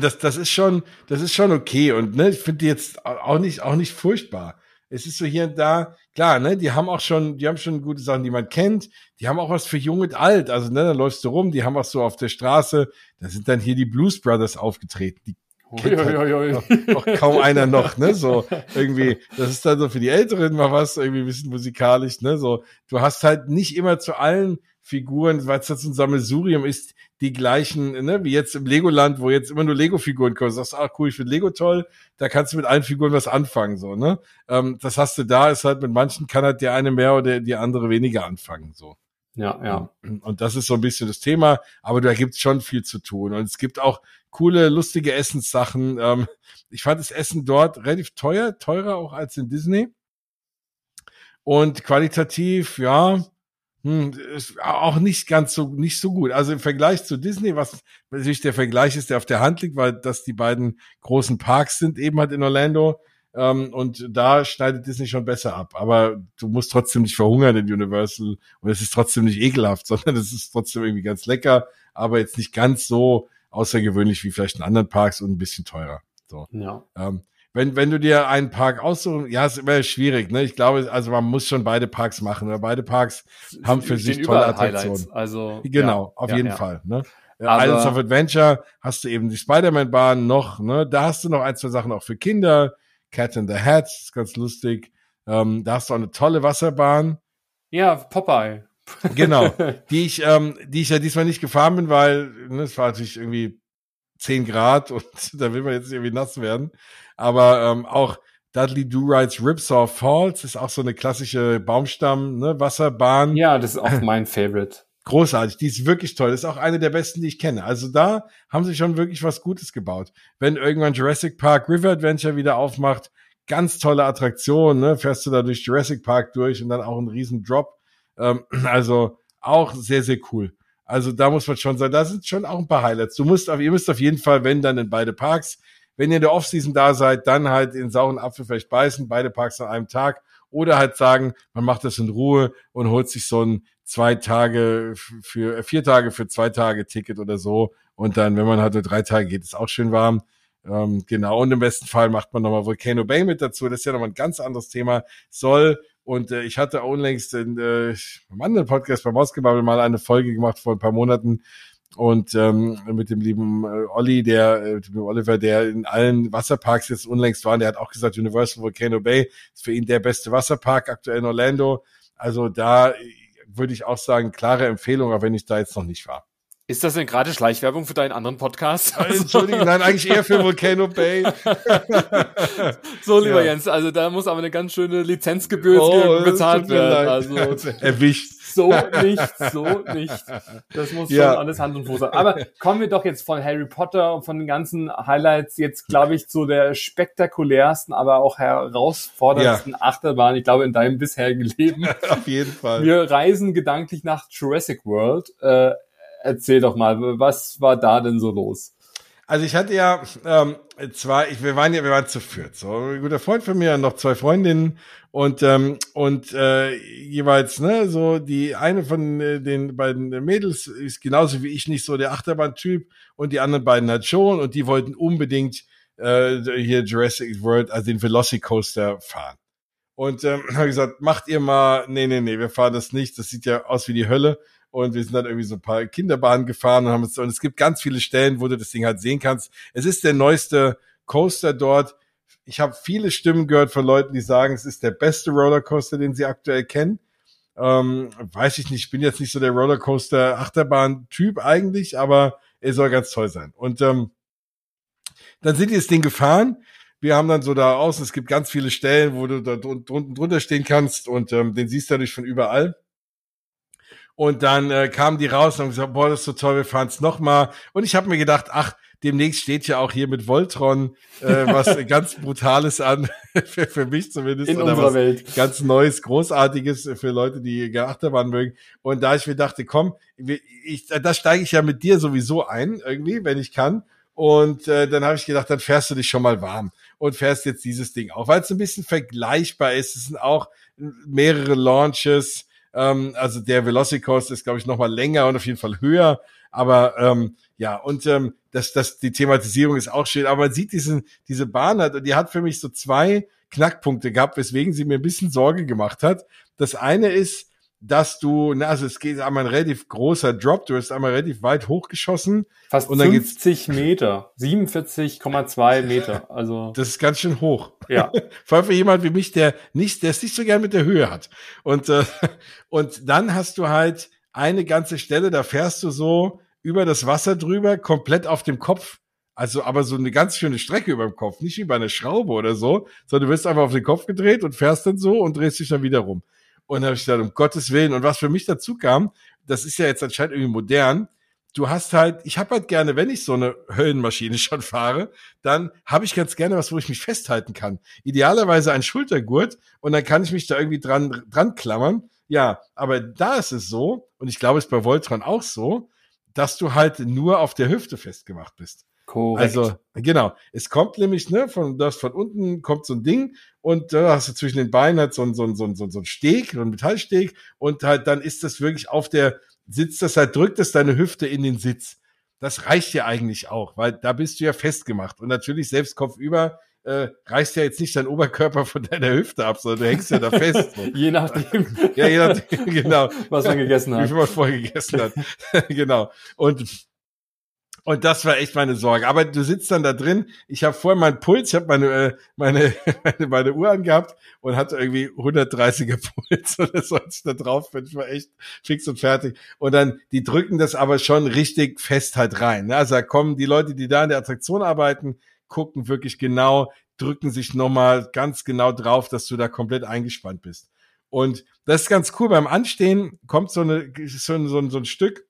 Das, das ist schon, das ist schon okay. Und ne, ich finde die jetzt auch nicht, auch nicht furchtbar. Es ist so hier und da, klar, ne, die haben auch schon, die haben schon gute Sachen, die man kennt. Die haben auch was für jung und alt. Also, ne, da läufst du rum, die haben auch so auf der Straße, da sind dann hier die Blues Brothers aufgetreten. Die kennt halt noch, noch kaum einer noch, ne? So irgendwie, das ist dann so für die Älteren mal was, irgendwie ein bisschen musikalisch, ne? So, du hast halt nicht immer zu allen Figuren, weil es das ein Sammelsurium ist, die gleichen, ne, wie jetzt im Legoland, wo jetzt immer nur Lego-Figuren kommen. Du sagst, ah cool, ich finde Lego toll, da kannst du mit allen Figuren was anfangen, so, ne? Ähm, das hast du da, ist halt mit manchen kann halt der eine mehr oder die andere weniger anfangen, so. Ja, ja. Und das ist so ein bisschen das Thema, aber da gibt's schon viel zu tun. Und es gibt auch coole, lustige Essenssachen. Ähm, ich fand das Essen dort relativ teuer, teurer auch als in Disney. Und qualitativ, ja, hm, ist auch nicht ganz so, nicht so gut. Also im Vergleich zu Disney, was natürlich der Vergleich ist, der auf der Hand liegt, weil das die beiden großen Parks sind, eben halt in Orlando. Ähm, und da schneidet Disney schon besser ab. Aber du musst trotzdem nicht verhungern in Universal. Und es ist trotzdem nicht ekelhaft, [laughs] sondern es ist trotzdem irgendwie ganz lecker, aber jetzt nicht ganz so außergewöhnlich wie vielleicht in anderen Parks und ein bisschen teurer. So. Ja. Ähm, wenn, wenn du dir einen Park aussuchen, ja, es wäre schwierig, ne? Ich glaube, also man muss schon beide Parks machen, oder beide Parks haben für sich tolle Attraktionen. Also, genau, ja, auf ja, jeden ja. Fall, ne? Aber, Islands of Adventure hast du eben die Spider-Man-Bahn noch, ne? Da hast du noch ein, zwei Sachen auch für Kinder. Cat in the Hat, ist ganz lustig. Ähm, da hast du auch eine tolle Wasserbahn. Ja, Popeye. genau, [laughs] die ich, ähm, die ich ja diesmal nicht gefahren bin, weil ne, es war natürlich irgendwie 10 Grad und [laughs] da will man jetzt irgendwie nass werden. Aber ähm, auch Dudley Do-Rides Ripsaw Falls ist auch so eine klassische Baumstamm, ne, Wasserbahn. Ja, das ist auch [laughs] mein Favorite. Großartig, die ist wirklich toll. Das ist auch eine der besten, die ich kenne. Also da haben sie schon wirklich was Gutes gebaut. Wenn irgendwann Jurassic Park River Adventure wieder aufmacht, ganz tolle Attraktion, ne? Fährst du da durch Jurassic Park durch und dann auch ein riesen Drop. Ähm, [clears throat] also auch sehr, sehr cool. Also da muss man schon sagen, da sind schon auch ein paar Highlights. Du musst, ihr müsst auf jeden Fall, wenn dann in beide Parks, wenn ihr in der Offseason da seid, dann halt den sauren Apfel vielleicht beißen, beide Parks an einem Tag. Oder halt sagen, man macht das in Ruhe und holt sich so ein zwei Tage für, äh, vier Tage für zwei Tage Ticket oder so. Und dann, wenn man halt nur drei Tage geht, ist auch schön warm. Ähm, genau. Und im besten Fall macht man nochmal Volcano Bay mit dazu. Das ist ja nochmal ein ganz anderes Thema. Soll und äh, ich hatte unlängst in äh, einem anderen Podcast beim Ausgebubble mal eine Folge gemacht vor ein paar Monaten und ähm, mit dem lieben äh, Olli, der, äh, dem Oliver, der in allen Wasserparks jetzt unlängst war, der hat auch gesagt, Universal Volcano Bay ist für ihn der beste Wasserpark aktuell in Orlando. Also da würde ich auch sagen, klare Empfehlung, aber wenn ich da jetzt noch nicht war. Ist das denn gerade Schleichwerbung für deinen anderen Podcast? Entschuldigung, nein, eigentlich eher für Volcano Bay. [laughs] so, lieber ja. Jens, also da muss aber eine ganz schöne Lizenzgebühr oh, bezahlt werden. Also [laughs] erwischt. So nicht, so nicht. Das muss ja. schon alles Hand und Fuß haben. Aber kommen wir doch jetzt von Harry Potter und von den ganzen Highlights jetzt, glaube ich, zu der spektakulärsten, aber auch herausforderndsten ja. Achterbahn, ich glaube, in deinem bisherigen Leben. [laughs] Auf jeden Fall. Wir reisen gedanklich nach Jurassic World. Äh, erzähl doch mal, was war da denn so los? Also ich hatte ja ähm, zwei, ich, wir waren ja, wir waren zu viert. So ein guter Freund von mir, noch zwei Freundinnen und ähm, und äh, jeweils ne so die eine von äh, den beiden Mädels ist genauso wie ich nicht so der Achterbahn-Typ und die anderen beiden halt schon und die wollten unbedingt äh, hier Jurassic World, also den Velocicoaster fahren. Und ähm, habe gesagt, macht ihr mal, nee, nee, nee, wir fahren das nicht, das sieht ja aus wie die Hölle und wir sind dann irgendwie so ein paar Kinderbahnen gefahren und haben es, und es gibt ganz viele Stellen, wo du das Ding halt sehen kannst. Es ist der neueste Coaster dort. Ich habe viele Stimmen gehört von Leuten, die sagen, es ist der beste Rollercoaster, den sie aktuell kennen. Ähm, weiß ich nicht, ich bin jetzt nicht so der Rollercoaster-Achterbahn-Typ eigentlich, aber er soll ganz toll sein. Und ähm, dann sind die das Ding gefahren. Wir haben dann so da außen, es gibt ganz viele Stellen, wo du da drunter stehen kannst und ähm, den siehst du dadurch von überall. Und dann äh, kamen die raus und haben gesagt, boah, das ist so toll, wir fahren es nochmal. Und ich habe mir gedacht, ach, demnächst steht ja auch hier mit Voltron äh, [laughs] was ganz Brutales an, [laughs] für, für mich zumindest. In unserer Welt. Ganz Neues, Großartiges für Leute, die Achterbahn mögen. Und da ich mir dachte, komm, ich, da steige ich ja mit dir sowieso ein, irgendwie, wenn ich kann. Und äh, dann habe ich gedacht, dann fährst du dich schon mal warm und fährst jetzt dieses Ding auch, weil es ein bisschen vergleichbar ist. Es sind auch mehrere Launches ähm, also der Velocicoaster ist, glaube ich, noch mal länger und auf jeden Fall höher. Aber ähm, ja, und ähm, das, das, die Thematisierung ist auch schön. Aber man sieht diesen, diese Bahn hat, und die hat für mich so zwei Knackpunkte gehabt, weswegen sie mir ein bisschen Sorge gemacht hat. Das eine ist, dass du, na, also es geht einmal ein relativ großer Drop, du hast einmal relativ weit hochgeschossen. Fast und dann 50 Meter, 47,2 [laughs] Meter, also. Das ist ganz schön hoch. Ja. [laughs] Vor allem für jemand wie mich, der nicht, der es nicht so gern mit der Höhe hat. Und, äh, [laughs] und dann hast du halt eine ganze Stelle, da fährst du so über das Wasser drüber, komplett auf dem Kopf. Also, aber so eine ganz schöne Strecke über dem Kopf, nicht wie bei einer Schraube oder so, sondern du wirst einfach auf den Kopf gedreht und fährst dann so und drehst dich dann wieder rum. Und habe ich gedacht, um Gottes Willen. Und was für mich dazu kam, das ist ja jetzt anscheinend irgendwie modern. Du hast halt, ich habe halt gerne, wenn ich so eine Höllenmaschine [laughs] schon fahre, dann habe ich ganz gerne was, wo ich mich festhalten kann. Idealerweise ein Schultergurt und dann kann ich mich da irgendwie dran, dran klammern. Ja, aber da ist es so, und ich glaube, es ist bei Voltron auch so, dass du halt nur auf der Hüfte festgemacht bist. Korrekt. Also, genau. Es kommt nämlich, ne, von, das von unten kommt so ein Ding und da hast du zwischen den Beinen halt so ein, so ein, so ein, so ein, Steg, so ein Metallsteg und halt dann ist das wirklich auf der, sitzt das halt, drückt es deine Hüfte in den Sitz. Das reicht ja eigentlich auch, weil da bist du ja festgemacht und natürlich selbst kopfüber äh, reißt ja jetzt nicht dein Oberkörper von deiner Hüfte ab, sondern du hängst ja da fest. So. [laughs] je nachdem. ja, je nachdem, genau. Was man gegessen hat. Wie viel man vorher gegessen hat. [laughs] genau. Und und das war echt meine Sorge. Aber du sitzt dann da drin. Ich habe vorher meinen Puls, ich habe meine, äh, meine, [laughs] meine, meine Uhr angehabt und hatte irgendwie 130er Puls und das sollte ich da drauf bin. Ich war echt fix und fertig. Und dann, die drücken das aber schon richtig fest halt rein. Ne? Also da kommen die Leute, die da in der Attraktion arbeiten, gucken wirklich genau, drücken sich nochmal ganz genau drauf, dass du da komplett eingespannt bist. Und das ist ganz cool. Beim Anstehen kommt so, eine, so, ein, so, ein, so ein Stück,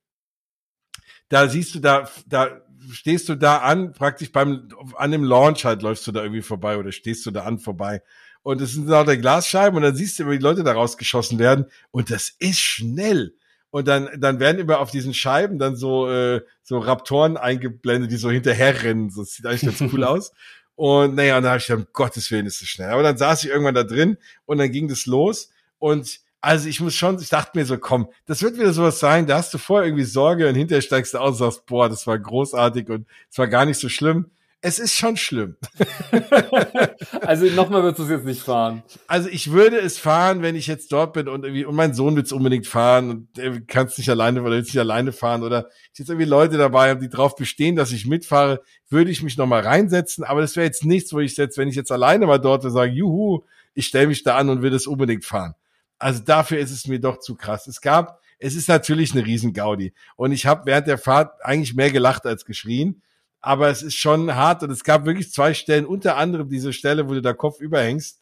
da siehst du da, da stehst du da an, praktisch beim, an dem Launch halt läufst du da irgendwie vorbei oder stehst du da an vorbei. Und es sind lauter Glasscheiben und dann siehst du, wie die Leute da rausgeschossen werden. Und das ist schnell. Und dann, dann werden immer auf diesen Scheiben dann so, äh, so Raptoren eingeblendet, die so hinterherrennen. So, das sieht eigentlich ganz cool [laughs] aus. Und naja, und da habe ich gedacht, um Gottes Willen ist es schnell. Aber dann saß ich irgendwann da drin und dann ging das los. Und also ich muss schon, ich dachte mir so, komm, das wird wieder sowas sein, da hast du vorher irgendwie Sorge und hinterher steigst du aus und sagst, boah, das war großartig und es war gar nicht so schlimm. Es ist schon schlimm. [laughs] also nochmal würdest du es jetzt nicht fahren. Also ich würde es fahren, wenn ich jetzt dort bin und irgendwie, und mein Sohn will es unbedingt fahren und er kann es nicht alleine oder will nicht alleine fahren oder ich jetzt irgendwie Leute dabei habe, die drauf bestehen, dass ich mitfahre, würde ich mich nochmal reinsetzen, aber das wäre jetzt nichts, wo ich jetzt, wenn ich jetzt alleine mal dort sage, juhu, ich stelle mich da an und will das unbedingt fahren. Also dafür ist es mir doch zu krass. Es gab, es ist natürlich eine Riesen-Gaudi. Und ich habe während der Fahrt eigentlich mehr gelacht als geschrien. Aber es ist schon hart und es gab wirklich zwei Stellen, unter anderem diese Stelle, wo du da Kopf überhängst.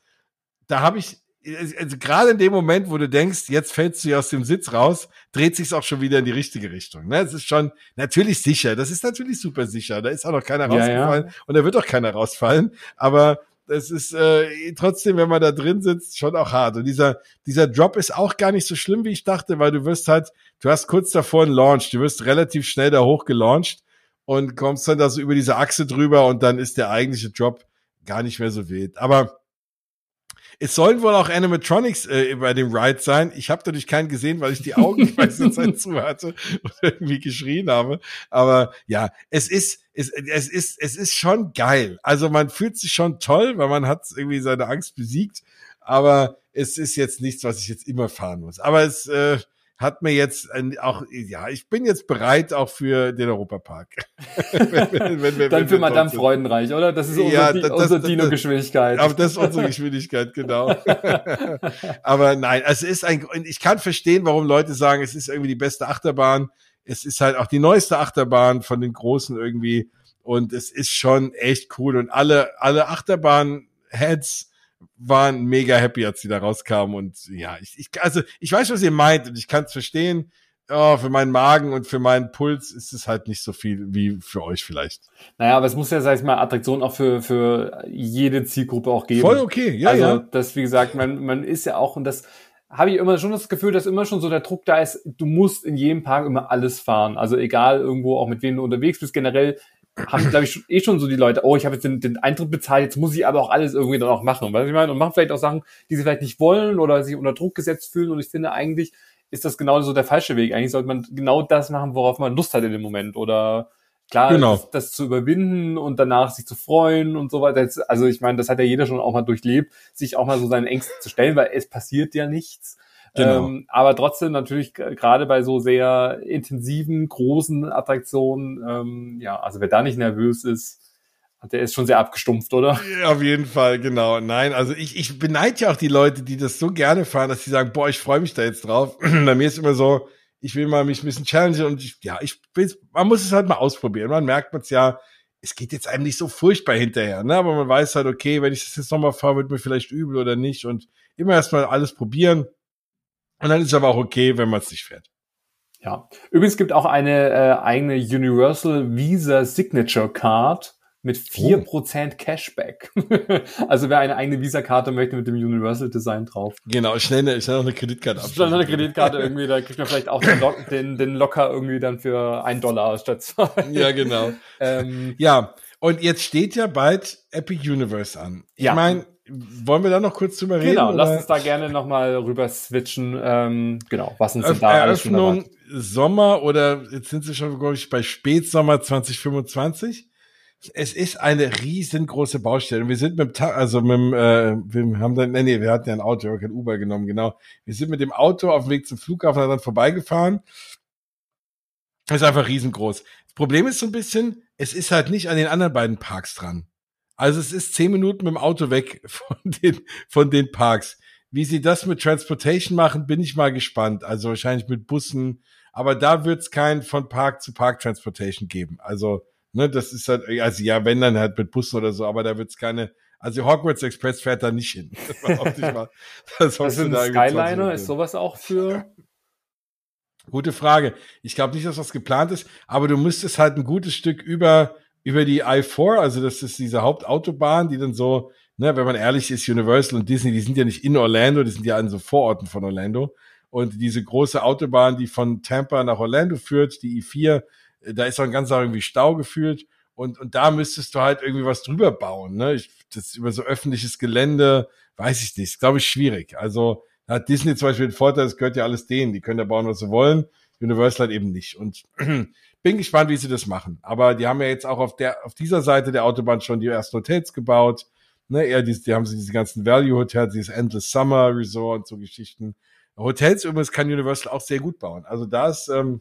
Da habe ich, also gerade in dem Moment, wo du denkst, jetzt fällst du aus dem Sitz raus, dreht sich's auch schon wieder in die richtige Richtung. Ne? Es ist schon natürlich sicher. Das ist natürlich super sicher. Da ist auch noch keiner rausgefallen ja, ja. und da wird auch keiner rausfallen. Aber das ist äh, trotzdem, wenn man da drin sitzt, schon auch hart. Und dieser, dieser Drop ist auch gar nicht so schlimm, wie ich dachte, weil du wirst halt, du hast kurz davor einen Launch, du wirst relativ schnell da hoch gelauncht und kommst dann da so über diese Achse drüber und dann ist der eigentliche Drop gar nicht mehr so wild. Aber es sollen wohl auch Animatronics äh, bei dem Ride sein. Ich habe natürlich keinen gesehen, weil ich die Augen die meiste Zeit zu hatte und irgendwie geschrien habe. Aber ja, es ist, es, es ist, es ist schon geil. Also man fühlt sich schon toll, weil man hat irgendwie seine Angst besiegt. Aber es ist jetzt nichts, was ich jetzt immer fahren muss. Aber es, äh, hat mir jetzt auch, ja, ich bin jetzt bereit auch für den Europapark. [laughs] wenn, wenn, wenn, Dann für Madame Freudenreich, oder? Das ist unsere, ja, das, unsere Dino-Geschwindigkeit. Aber das ist unsere Geschwindigkeit, genau. [laughs] aber nein, es ist ein, ich kann verstehen, warum Leute sagen, es ist irgendwie die beste Achterbahn. Es ist halt auch die neueste Achterbahn von den großen irgendwie. Und es ist schon echt cool. Und alle, alle Achterbahn-Heads, waren mega happy, als sie da rauskamen. Und ja, ich, ich also ich weiß, was ihr meint und ich kann es verstehen. Oh, für meinen Magen und für meinen Puls ist es halt nicht so viel wie für euch vielleicht. Naja, aber es muss ja, sag ich mal, Attraktion auch für, für jede Zielgruppe auch geben. Voll okay, ja, also, ja. das, wie gesagt, man, man ist ja auch, und das habe ich immer schon das Gefühl, dass immer schon so der Druck da ist, du musst in jedem Park immer alles fahren. Also egal irgendwo, auch mit wem du unterwegs bist, generell haben, glaube ich, eh schon so die Leute, oh, ich habe jetzt den, den Eintritt bezahlt, jetzt muss ich aber auch alles irgendwie dann auch machen. Weißt du, ich meine? Und machen vielleicht auch Sachen, die sie vielleicht nicht wollen oder sich unter Druck gesetzt fühlen. Und ich finde eigentlich, ist das genau so der falsche Weg. Eigentlich sollte man genau das machen, worauf man Lust hat in dem Moment. Oder klar, genau. das, das, zu überwinden und danach sich zu freuen und so weiter. Also ich meine, das hat ja jeder schon auch mal durchlebt, sich auch mal so seinen Ängsten zu stellen, weil es passiert ja nichts. Genau. Ähm, aber trotzdem natürlich gerade bei so sehr intensiven, großen Attraktionen, ähm, ja, also wer da nicht nervös ist, der ist schon sehr abgestumpft, oder? Ja, auf jeden Fall, genau. Nein, also ich, ich beneide ja auch die Leute, die das so gerne fahren, dass sie sagen, boah, ich freue mich da jetzt drauf. [clears throat] bei mir ist immer so, ich will mal mich ein bisschen challengen und ich, ja, ich will, man muss es halt mal ausprobieren. Man merkt man es ja, es geht jetzt einem nicht so furchtbar hinterher, ne? Aber man weiß halt, okay, wenn ich das jetzt nochmal fahre, wird mir vielleicht übel oder nicht und immer erstmal alles probieren. Und dann ist es aber auch okay, wenn man es nicht fährt. Ja. Übrigens gibt auch eine äh, eigene Universal Visa Signature Card mit vier Prozent Cashback. [laughs] also wer eine eigene Visa-Karte möchte mit dem Universal Design drauf. Genau, schnell, eine, schnell noch eine Kreditkarte ab. Schnell noch eine Kreditkarte [laughs] irgendwie, da kriegt man vielleicht auch den, Lock, den, den Locker irgendwie dann für ein Dollar statt zwei. Ja, genau. ähm, ja, und jetzt steht ja bald Epic Universe an. Ich ja. meine, wollen wir da noch kurz drüber reden? Genau, oder? lass uns da gerne nochmal rüber switchen. Ähm, genau, was uns denn da Eröffnung Sommer oder jetzt sind sie schon, glaube ich, bei Spätsommer 2025 es ist eine riesengroße Baustelle. Wir sind mit dem, Ta also mit dem, äh, wir haben dann, nee, nee, wir hatten ja ein Auto, wir haben kein Uber genommen, genau. Wir sind mit dem Auto auf dem Weg zum Flughafen dann vorbeigefahren. Ist einfach riesengroß. Das Problem ist so ein bisschen, es ist halt nicht an den anderen beiden Parks dran. Also es ist zehn Minuten mit dem Auto weg [laughs] von den, von den Parks. Wie sie das mit Transportation machen, bin ich mal gespannt. Also wahrscheinlich mit Bussen. Aber da wird es kein von Park zu Park Transportation geben. Also Ne, das ist halt, also ja, wenn dann halt mit Bussen oder so, aber da wird's keine, also Hogwarts Express fährt da nicht hin. Das, mal, [laughs] das da Skyliner, ist sowas auch für? [laughs] Gute Frage. Ich glaube nicht, dass das geplant ist, aber du müsstest halt ein gutes Stück über, über die I4, also das ist diese Hauptautobahn, die dann so, ne, wenn man ehrlich ist, Universal und Disney, die sind ja nicht in Orlando, die sind ja an so Vororten von Orlando. Und diese große Autobahn, die von Tampa nach Orlando führt, die I4, da ist dann ganz irgendwie Stau gefühlt und, und da müsstest du halt irgendwie was drüber bauen. Ne? Ich, das über so öffentliches Gelände, weiß ich nicht, glaube ich schwierig. Also da hat Disney zum Beispiel den Vorteil, es gehört ja alles denen, die können da bauen, was sie wollen. Universal halt eben nicht. Und bin gespannt, wie sie das machen. Aber die haben ja jetzt auch auf der, auf dieser Seite der Autobahn schon die ersten Hotels gebaut. Ne, eher die, die haben sie diese ganzen Value Hotels, dieses Endless Summer Resort und so Geschichten. Hotels übrigens kann Universal auch sehr gut bauen. Also da ist, ähm,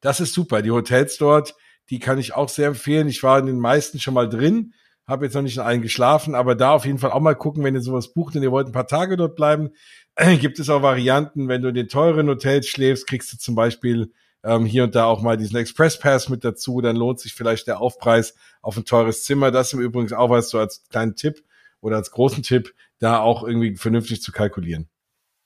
das ist super. Die Hotels dort, die kann ich auch sehr empfehlen. Ich war in den meisten schon mal drin, habe jetzt noch nicht in allen geschlafen, aber da auf jeden Fall auch mal gucken, wenn ihr sowas bucht und ihr wollt ein paar Tage dort bleiben, [clears throat] gibt es auch Varianten. Wenn du in den teuren Hotels schläfst, kriegst du zum Beispiel ähm, hier und da auch mal diesen Express Pass mit dazu. Dann lohnt sich vielleicht der Aufpreis auf ein teures Zimmer. Das im Übrigen auch was so als kleinen Tipp oder als großen Tipp, da auch irgendwie vernünftig zu kalkulieren.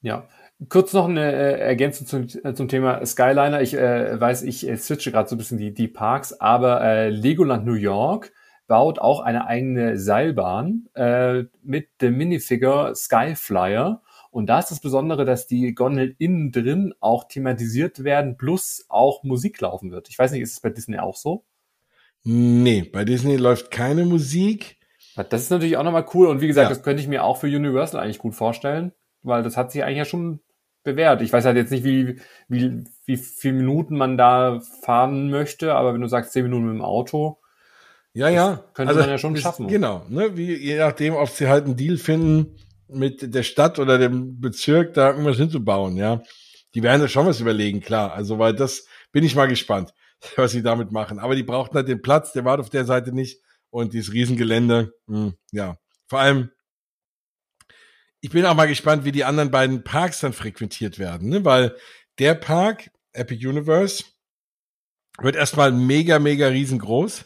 Ja, Kurz noch eine äh, Ergänzung zum, äh, zum Thema Skyliner. Ich äh, weiß, ich äh, switche gerade so ein bisschen die, die Parks, aber äh, Legoland New York baut auch eine eigene Seilbahn äh, mit dem Minifigure Skyflyer. Und da ist das Besondere, dass die Gondel innen drin auch thematisiert werden, plus auch Musik laufen wird. Ich weiß nicht, ist es bei Disney auch so? Nee, bei Disney läuft keine Musik. Das ist natürlich auch nochmal cool. Und wie gesagt, ja. das könnte ich mir auch für Universal eigentlich gut vorstellen, weil das hat sich eigentlich ja schon bewährt. Ich weiß halt jetzt nicht, wie, wie, wie viele Minuten man da fahren möchte, aber wenn du sagst zehn Minuten mit dem Auto, ja, ja, könnte also, man ja schon schaffen. Genau, ne, wie, je nachdem, ob sie halt einen Deal finden mit der Stadt oder dem Bezirk, da irgendwas hinzubauen, ja. Die werden da schon was überlegen, klar. Also, weil das bin ich mal gespannt, [laughs] was sie damit machen. Aber die brauchten halt den Platz, der war auf der Seite nicht. Und dieses Riesengelände, mh, hm, ja. Vor allem, ich bin auch mal gespannt, wie die anderen beiden Parks dann frequentiert werden, ne? weil der Park, Epic Universe, wird erstmal mega, mega riesengroß.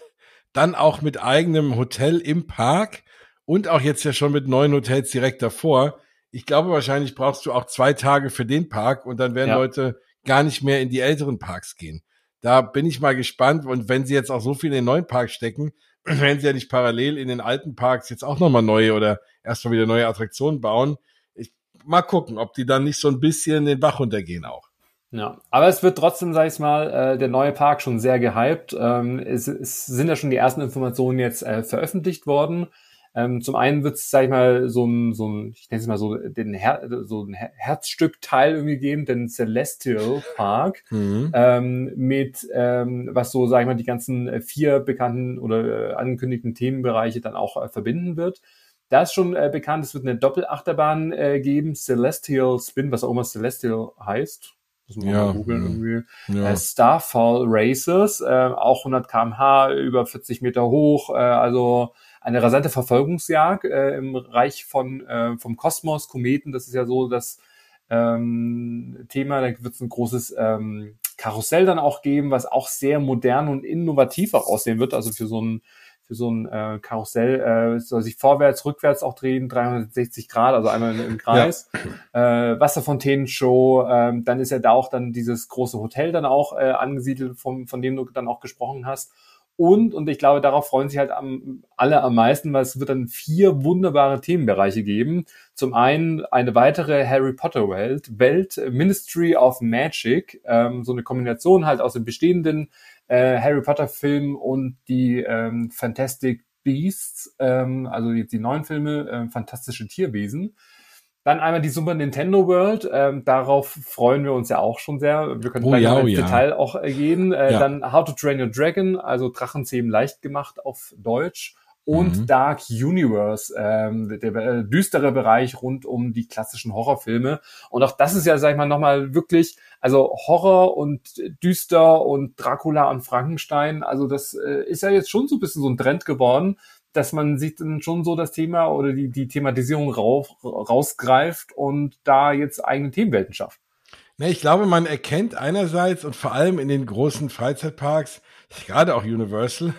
Dann auch mit eigenem Hotel im Park und auch jetzt ja schon mit neuen Hotels direkt davor. Ich glaube, wahrscheinlich brauchst du auch zwei Tage für den Park und dann werden ja. Leute gar nicht mehr in die älteren Parks gehen. Da bin ich mal gespannt. Und wenn sie jetzt auch so viel in den neuen Park stecken, [clears throat] werden sie ja nicht parallel in den alten Parks jetzt auch nochmal neue oder erstmal wieder neue Attraktionen bauen. Ich, mal gucken, ob die dann nicht so ein bisschen den Bach runtergehen auch. Ja, aber es wird trotzdem, sag ich mal, äh, der neue Park schon sehr gehypt. Ähm, es, es sind ja schon die ersten Informationen jetzt äh, veröffentlicht worden. Ähm, zum einen wird es, sag ich mal, so ein, so ein ich nenne es mal so, den Her so ein Herzstückteil irgendwie geben, den Celestial Park, [laughs] mhm. ähm, mit, ähm, was so, sag ich mal, die ganzen äh, vier bekannten oder äh, angekündigten Themenbereiche dann auch äh, verbinden wird. Da ist schon äh, bekannt, es wird eine Doppelachterbahn äh, geben, Celestial Spin, was auch immer Celestial heißt. Muss man ja, mal googeln irgendwie. Ja. Äh, Starfall Races, äh, auch 100 kmh, über 40 Meter hoch, äh, also eine rasante Verfolgungsjagd äh, im Reich von äh, vom Kosmos, Kometen. Das ist ja so das ähm, Thema. Da wird es ein großes ähm, Karussell dann auch geben, was auch sehr modern und innovativ auch aussehen wird. Also für so ein für so ein äh, Karussell äh, soll sich vorwärts, rückwärts auch drehen, 360 Grad, also einmal im Kreis. Ja. Äh, Wasserfontänenshow, äh, dann ist ja da auch dann dieses große Hotel dann auch äh, angesiedelt, von, von dem du dann auch gesprochen hast. Und, und ich glaube, darauf freuen sich halt am, alle am meisten, weil es wird dann vier wunderbare Themenbereiche geben. Zum einen eine weitere Harry Potter Welt, Welt Ministry of Magic, ähm, so eine Kombination halt aus den bestehenden äh, Harry Potter Filmen und die ähm, Fantastic Beasts, ähm, also jetzt die neuen Filme, äh, fantastische Tierwesen. Dann einmal die Super Nintendo World. Ähm, darauf freuen wir uns ja auch schon sehr. Wir können oh, gleich ja, ins oh, Detail ja. auch äh, gehen. Äh, ja. Dann How to Train Your Dragon, also Drachenzähmen leicht gemacht auf Deutsch. Und mhm. Dark Universe, ähm, der äh, düstere Bereich rund um die klassischen Horrorfilme. Und auch das ist ja, sag ich mal, nochmal wirklich, also Horror und düster und Dracula und Frankenstein, also das äh, ist ja jetzt schon so ein bisschen so ein Trend geworden, dass man sich dann schon so das Thema oder die, die Thematisierung rauf, rausgreift und da jetzt eigene Themenwelten schafft. Ne, ich glaube, man erkennt einerseits und vor allem in den großen Freizeitparks, gerade auch Universal,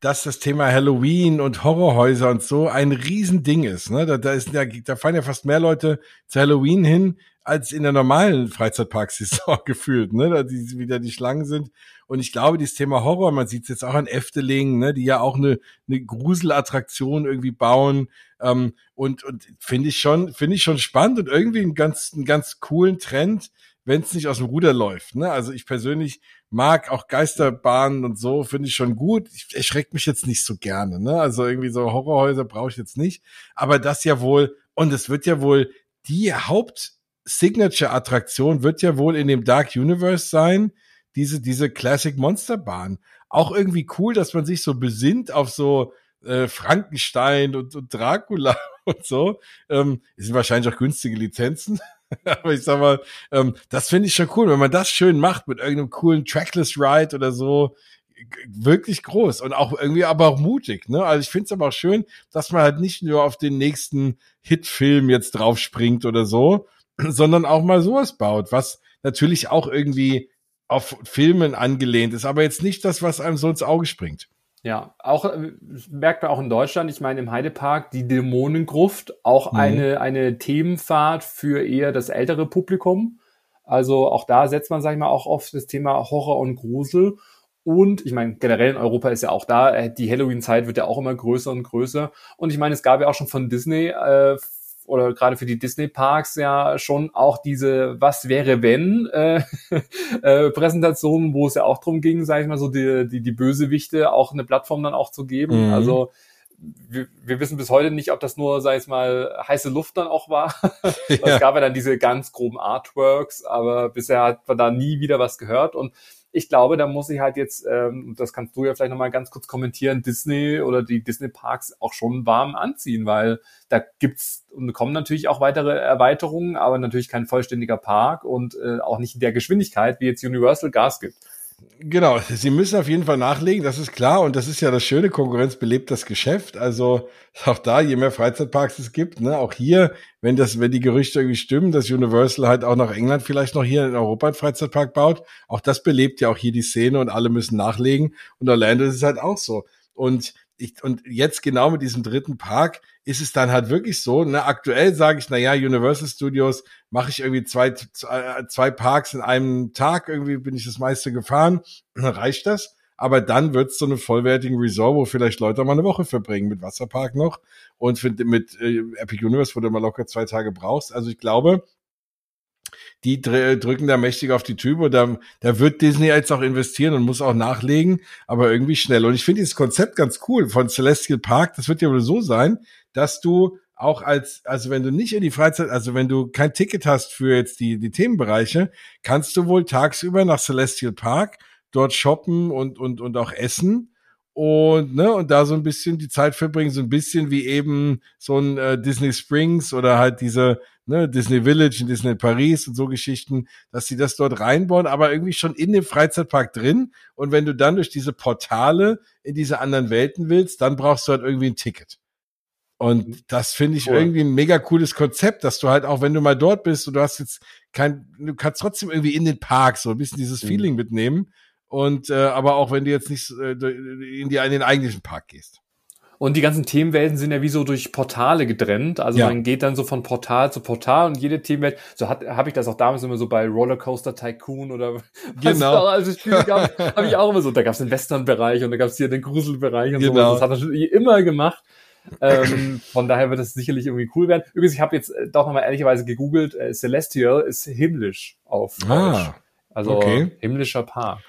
dass das Thema Halloween und Horrorhäuser und so ein Riesending ist. Ne? Da, da, ist da, da fahren ja fast mehr Leute zu Halloween hin, als in der normalen Freizeitparksaison [laughs] gefühlt, ne? Da die, wieder die Schlangen sind. Und ich glaube, dieses Thema Horror, man sieht es jetzt auch an Efteling, ne, die ja auch eine, eine Gruselattraktion irgendwie bauen. Ähm, und und finde ich schon, finde ich schon spannend und irgendwie einen ganz, einen ganz coolen Trend, wenn es nicht aus dem Ruder läuft. Ne? Also ich persönlich mag auch Geisterbahnen und so, finde ich schon gut. Ich erschreckt mich jetzt nicht so gerne. Ne? Also irgendwie so Horrorhäuser brauche ich jetzt nicht. Aber das ja wohl, und es wird ja wohl die Haupt-Signature-Attraktion wird ja wohl in dem Dark Universe sein, diese, diese Classic Monster Bahn. Auch irgendwie cool, dass man sich so besinnt auf so äh, Frankenstein und, und Dracula [laughs] und so. Ähm, sind wahrscheinlich auch günstige Lizenzen. [laughs] aber ich sag mal, ähm, das finde ich schon cool, wenn man das schön macht mit irgendeinem coolen Trackless Ride oder so. Wirklich groß und auch irgendwie aber auch mutig. Ne? Also ich finde es aber auch schön, dass man halt nicht nur auf den nächsten Hitfilm jetzt drauf springt oder so, [clears throat] sondern auch mal sowas baut, was natürlich auch irgendwie auf Filmen angelehnt ist, aber jetzt nicht das, was einem so ins Auge springt. Ja, auch äh, merkt man auch in Deutschland, ich meine im Heidepark die Dämonengruft, auch mhm. eine, eine Themenfahrt für eher das ältere Publikum. Also auch da setzt man, sag ich mal, auch auf das Thema Horror und Grusel. Und ich meine, generell in Europa ist ja auch da, äh, die Halloween-Zeit wird ja auch immer größer und größer. Und ich meine, es gab ja auch schon von Disney äh, oder gerade für die Disney-Parks ja schon auch diese Was wäre wenn äh, [laughs] äh, Präsentationen, wo es ja auch drum ging, sage ich mal, so die, die, die Bösewichte auch eine Plattform dann auch zu geben. Mhm. Also wir, wir wissen bis heute nicht, ob das nur, sag ich mal, heiße Luft dann auch war. [laughs] ja. Es gab ja dann diese ganz groben Artworks, aber bisher hat man da nie wieder was gehört. Und ich glaube, da muss ich halt jetzt, ähm, das kannst du ja vielleicht nochmal ganz kurz kommentieren, Disney oder die Disney-Parks auch schon warm anziehen, weil da gibt's und kommen natürlich auch weitere Erweiterungen, aber natürlich kein vollständiger Park und äh, auch nicht in der Geschwindigkeit, wie jetzt Universal Gas gibt. Genau, [laughs] sie müssen auf jeden Fall nachlegen, das ist klar. Und das ist ja das Schöne, Konkurrenz belebt das Geschäft. Also [laughs] auch da, je mehr Freizeitparks es gibt, ne, auch hier, wenn das, wenn die Gerüchte irgendwie stimmen, dass Universal halt auch nach England vielleicht noch hier in Europa einen Freizeitpark baut, auch das belebt ja auch hier die Szene und alle müssen nachlegen. Und Orlando ist es halt auch so. Und ich, und jetzt genau mit diesem dritten Park ist es dann halt wirklich so, ne, aktuell sage ich, na ja, Universal Studios mache ich irgendwie zwei, zwei Parks in einem Tag, irgendwie bin ich das meiste gefahren, [clears throat] reicht das. Aber dann wird's so eine vollwertigen Resort, wo vielleicht Leute mal eine Woche verbringen mit Wasserpark noch und mit äh, Epic Universe, wo du mal locker zwei Tage brauchst. Also ich glaube, die drücken da mächtig auf die Tübe da, da wird Disney jetzt auch investieren und muss auch nachlegen, aber irgendwie schnell. Und ich finde dieses Konzept ganz cool von Celestial Park. Das wird ja wohl so sein, dass du auch als, also wenn du nicht in die Freizeit, also wenn du kein Ticket hast für jetzt die, die Themenbereiche, kannst du wohl tagsüber nach Celestial Park dort shoppen und, und, und auch essen und ne und da so ein bisschen die Zeit verbringen, so ein bisschen wie eben so ein äh, Disney Springs oder halt diese ne, Disney Village in Disney Paris und so Geschichten, dass sie das dort reinbauen, aber irgendwie schon in dem Freizeitpark drin. Und wenn du dann durch diese Portale in diese anderen Welten willst, dann brauchst du halt irgendwie ein Ticket. Und das finde ich cool. irgendwie ein mega cooles Konzept, dass du halt auch, wenn du mal dort bist und du hast jetzt kein, du kannst trotzdem irgendwie in den Park so ein bisschen dieses mhm. Feeling mitnehmen. Und äh, aber auch wenn du jetzt nicht äh, in, die, in den eigentlichen Park gehst. Und die ganzen Themenwelten sind ja wie so durch Portale getrennt. Also Ja. man geht dann so von Portal zu Portal und jede Themenwelt, so hat habe ich das auch damals immer so bei Rollercoaster Tycoon oder [laughs] was Genau. also Spiele gab, [laughs] habe ich auch immer so, da gab es den Western-Bereich und da gab es hier den Gruselbereich und Genau. so. Das hat er schon immer gemacht. ähm, [laughs] von daher wird es sicherlich irgendwie cool werden. Übrigens, ich habe jetzt äh, doch nochmal ehrlicherweise gegoogelt, äh, Celestial ist himmlisch auf Deutsch. Ah, Also okay. himmlischer Park.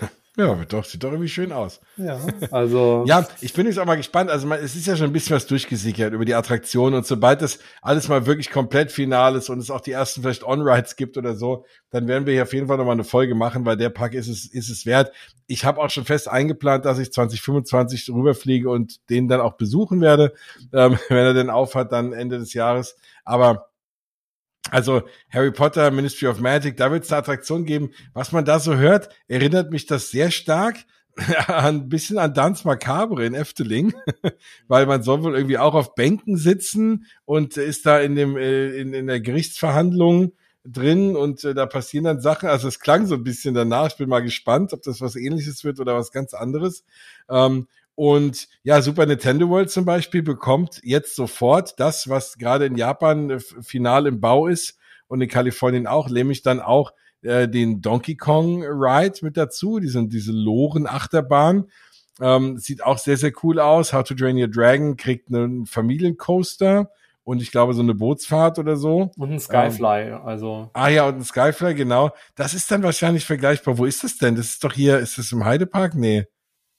[laughs] Ja, doch, sieht doch irgendwie schön aus. Ja, also Ja, ich bin jetzt auch mal gespannt. Also man, es ist ja schon ein bisschen was durchgesickert über die Attraktion und sobald das alles mal wirklich komplett final ist und es auch die ersten vielleicht On-Rides gibt oder so, dann werden wir hier auf jeden Fall nochmal eine Folge machen, weil der Park ist es, ist es wert. Ich habe auch schon fest eingeplant, dass ich 2025 rüberfliege und den dann auch besuchen werde, ähm, [laughs] wenn er denn aufhat, dann Ende des Jahres. Aber also Harry Potter, Ministry of Magic, da wird es eine Attraktion geben. Was man da so hört, erinnert mich das sehr stark [laughs] ein bisschen an Dance Macabre in Efteling, [laughs] weil man soll wohl irgendwie auch auf Bänken sitzen und ist da in dem äh, in, in der Gerichtsverhandlung drin und äh, da passieren dann Sachen. Also es klang so ein bisschen danach. Ich bin mal gespannt, ob das was Ähnliches wird oder was ganz anderes. Ähm, und ja, Super Nintendo World zum Beispiel bekommt jetzt sofort das, was gerade in Japan äh, final im Bau ist und in Kalifornien auch, nämlich dann auch äh, den Donkey Kong Ride mit dazu, diese, diese Loren-Achterbahn. Ähm, sieht auch sehr, sehr cool aus. How to Drain Your Dragon kriegt einen Familiencoaster und ich glaube so eine Bootsfahrt oder so. und ein Skyfly, also Ah ja, und ein Skyfly, genau. Das ist dann wahrscheinlich vergleichbar. Wo ist das denn? Das ist doch hier, ist das im Heidepark? Nee.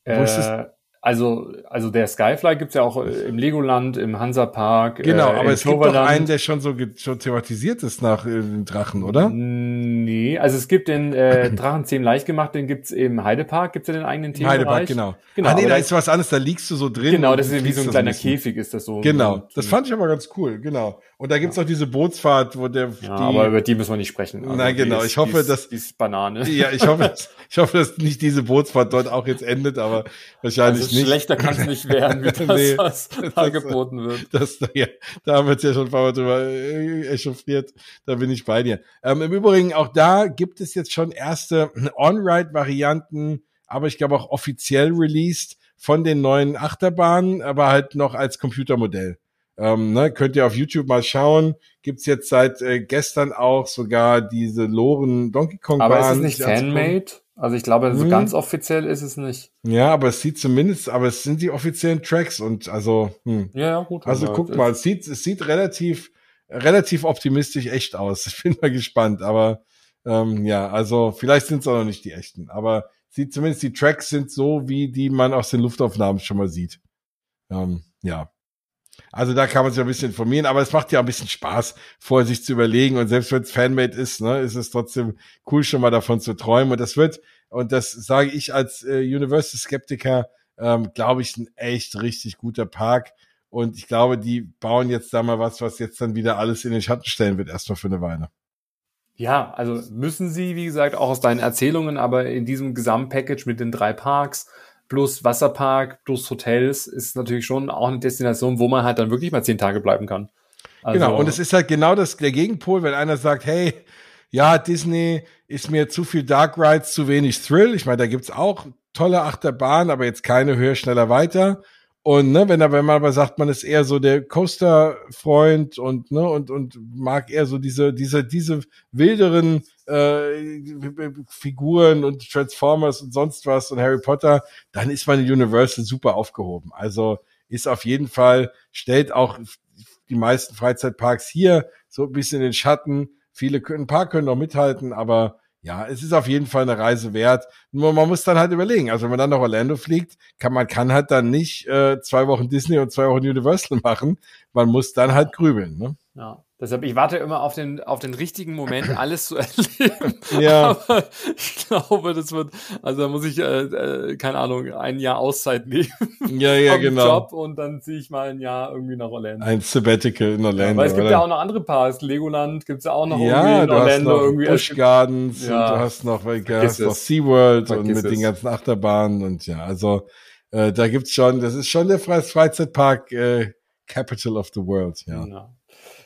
Wo ist das? Äh, also also der Skyfly gibt's ja auch äh, im Legoland, im Hansapark. Genau, äh, aber es gibt doch einen, der schon so schon thematisiert ist nach äh, Drachen, oder? Nee, also es gibt den äh, [clears throat] Drachenzähmen leicht gemacht, den gibt's im Heidepark, gibt's ja den eigenen Themenbereich. Heidepark, genau. Genau, ah, nee, da ist was anderes, da liegst du so drin. Genau, das ist wie so ein kleiner. Käfig, ist das so. Genau, das fand ich aber ganz cool, genau. Und da gibt's auch diese Bootsfahrt, wo der ja, die, aber über die müssen wir nicht sprechen. Also Nein, genau, ist- ich hoffe, ist, dass- die ist Banane. ja, ich hoffe, dass, [laughs] ich hoffe, dass nicht diese Bootsfahrt dort auch jetzt endet, aber wahrscheinlich also nicht. schlechter kann es nicht werden, wie [laughs] das, Nee, was [laughs] da geboten wird. Das, ja, da haben wir ja schon ein paar Mal drüber äh, echauffiert. Da bin ich bei dir. Ähm, Im Übrigen, auch da gibt es jetzt schon erste [clears throat] On-Ride-Varianten, aber ich glaube auch offiziell released von den neuen Achterbahnen, aber halt noch als Computermodell. Ähm, ne, könnt ihr auf YouTube mal schauen. Gibt's jetzt seit äh, gestern auch sogar diese Loren Donkey Kong Aber ist es nicht. Fanmade? Also ich glaube, so Hm. ganz offiziell ist es nicht. Ja, aber es sieht zumindest, aber es sind die offiziellen Tracks und also, hm. Ja, ja, gut. Also guck mal, es sieht, es sieht relativ, relativ optimistisch echt aus. [laughs] Ich bin mal gespannt, aber ähm, ja, also vielleicht sind es auch noch nicht die echten, aber sieht zumindest die Tracks sind so, wie die man aus den Luftaufnahmen schon mal sieht. Ähm, ja. Also da kann man sich ein bisschen informieren, aber es macht ja ein bisschen Spaß, vorher sich zu überlegen und selbst wenn es Fanmade ist, ne, ist es trotzdem cool, schon mal davon zu träumen und das wird, und das sage ich als äh, Universal-Skeptiker, ähm, glaube ich, ein echt richtig guter Park. Und ich glaube, die bauen jetzt da mal was, was jetzt dann wieder alles in den Schatten stellen wird, erstmal für eine Weile. Ja, also müssen sie, wie gesagt, auch aus deinen Erzählungen, aber in diesem Gesamtpackage mit den drei Parks plus Wasserpark plus Hotels ist natürlich schon auch eine Destination, wo man halt dann wirklich mal zehn Tage bleiben kann. Also, genau, und es ist halt genau das, der Gegenpol, wenn einer sagt, hey, ja, Disney ist mir zu viel Dark Rides, zu wenig Thrill. Ich meine, da gibt's auch tolle Achterbahnen, aber jetzt keine höher, schneller, weiter. Und ne, wenn, wenn man aber sagt, man ist eher so der Coaster-Freund und ne und und mag eher so diese diese diese wilderen äh, Figuren und Transformers und sonst was und Harry Potter, dann ist man in Universal super aufgehoben. Also ist auf jeden Fall stellt auch die meisten Freizeitparks hier so ein bisschen in den Schatten. Viele können, ein paar können noch mithalten, aber ja, es ist auf jeden Fall eine Reise wert. Nur man muss dann halt überlegen. Also wenn man dann nach Orlando fliegt, kann man kann halt dann nicht äh, zwei Wochen Disney und zwei Wochen Universal [laughs] machen. Man muss dann halt grübeln. Ne? Ja, deshalb, ich warte immer auf den, auf den richtigen Moment, [clears throat] alles zu erleben. Ja. Aber ich glaube, das wird, also da muss ich, äh, äh, keine Ahnung, ein Jahr Auszeit nehmen [laughs] Ja, ja, genau. Job und dann ziehe ich mal ein Jahr irgendwie nach Orlando. Ein Sabbatical in Orlando. Weil es gibt oder? ja auch noch andere Parks. Legoland gibt's ja auch noch irgendwie ja, in du hast Orlando noch irgendwie. Busch Gardens Ja. und du hast noch, du hast noch es. SeaWorld und Vergiss mit den es. ganzen Achterbahnen und ja, also äh, da gibt's schon, das ist schon der Fre- Freizeitpark äh, Capital of the World, ja. Ja.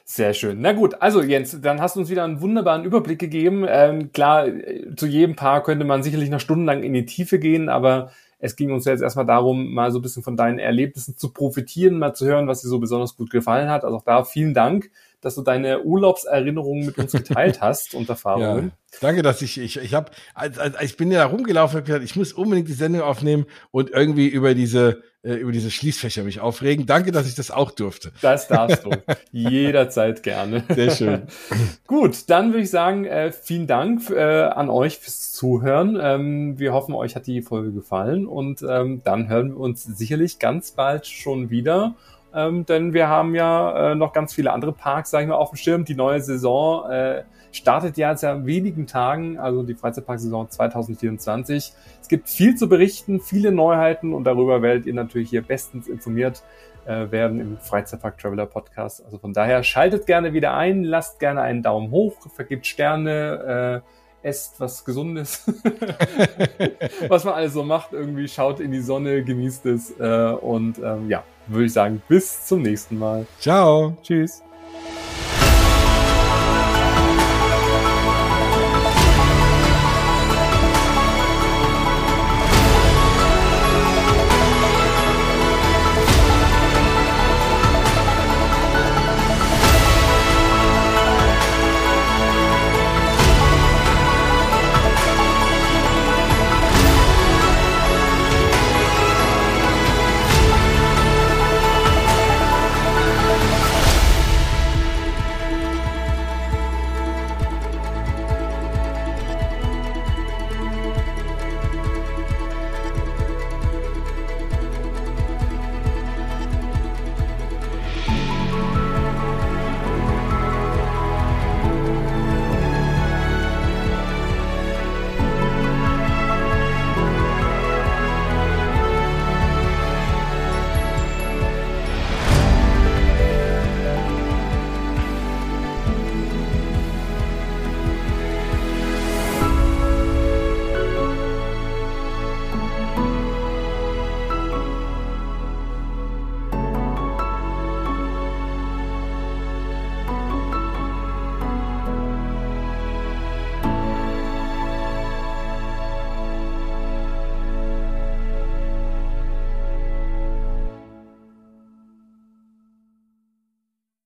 Sehr schön. Na gut, also Jens, dann hast du uns wieder einen wunderbaren Überblick gegeben. Ähm, klar, äh, zu jedem Paar könnte man sicherlich noch stundenlang in die Tiefe gehen, aber es ging uns jetzt erstmal darum, mal so ein bisschen von deinen Erlebnissen zu profitieren, mal zu hören, was dir so besonders gut gefallen hat. Also auch da vielen Dank dass du deine Urlaubserinnerungen mit uns geteilt [laughs] hast und Erfahrungen. Ja, danke, dass ich, ich, ich habe, als, als, ich bin ja rumgelaufen und gesagt, ich muss unbedingt die Sendung aufnehmen und irgendwie über diese, äh, über diese Schließfächer mich aufregen. Danke, dass ich das auch durfte. Das darfst du. [laughs] Jederzeit gerne. Sehr schön. [laughs] Gut, dann würde ich sagen, äh, vielen Dank äh, an euch fürs Zuhören. Ähm, wir hoffen, euch hat die Folge gefallen und ähm, dann hören wir uns sicherlich ganz bald schon wieder. Ähm, denn wir haben ja äh, noch ganz viele andere Parks, sag ich mal, auf dem Schirm. Die neue Saison äh, startet ja jetzt ja wenigen Tagen, also die Freizeitparksaison 2024. Es gibt viel zu berichten, viele Neuheiten und darüber werdet ihr natürlich hier bestens informiert äh, werden im Freizeitpark Traveler Podcast. Also von daher schaltet gerne wieder ein, lasst gerne einen Daumen hoch, vergibt Sterne, äh, esst was Gesundes, [laughs] [laughs] was man alles so macht, irgendwie schaut in die Sonne, genießt es äh, und ähm, ja, würde ich sagen, bis zum nächsten Mal. Ciao. Tschüss.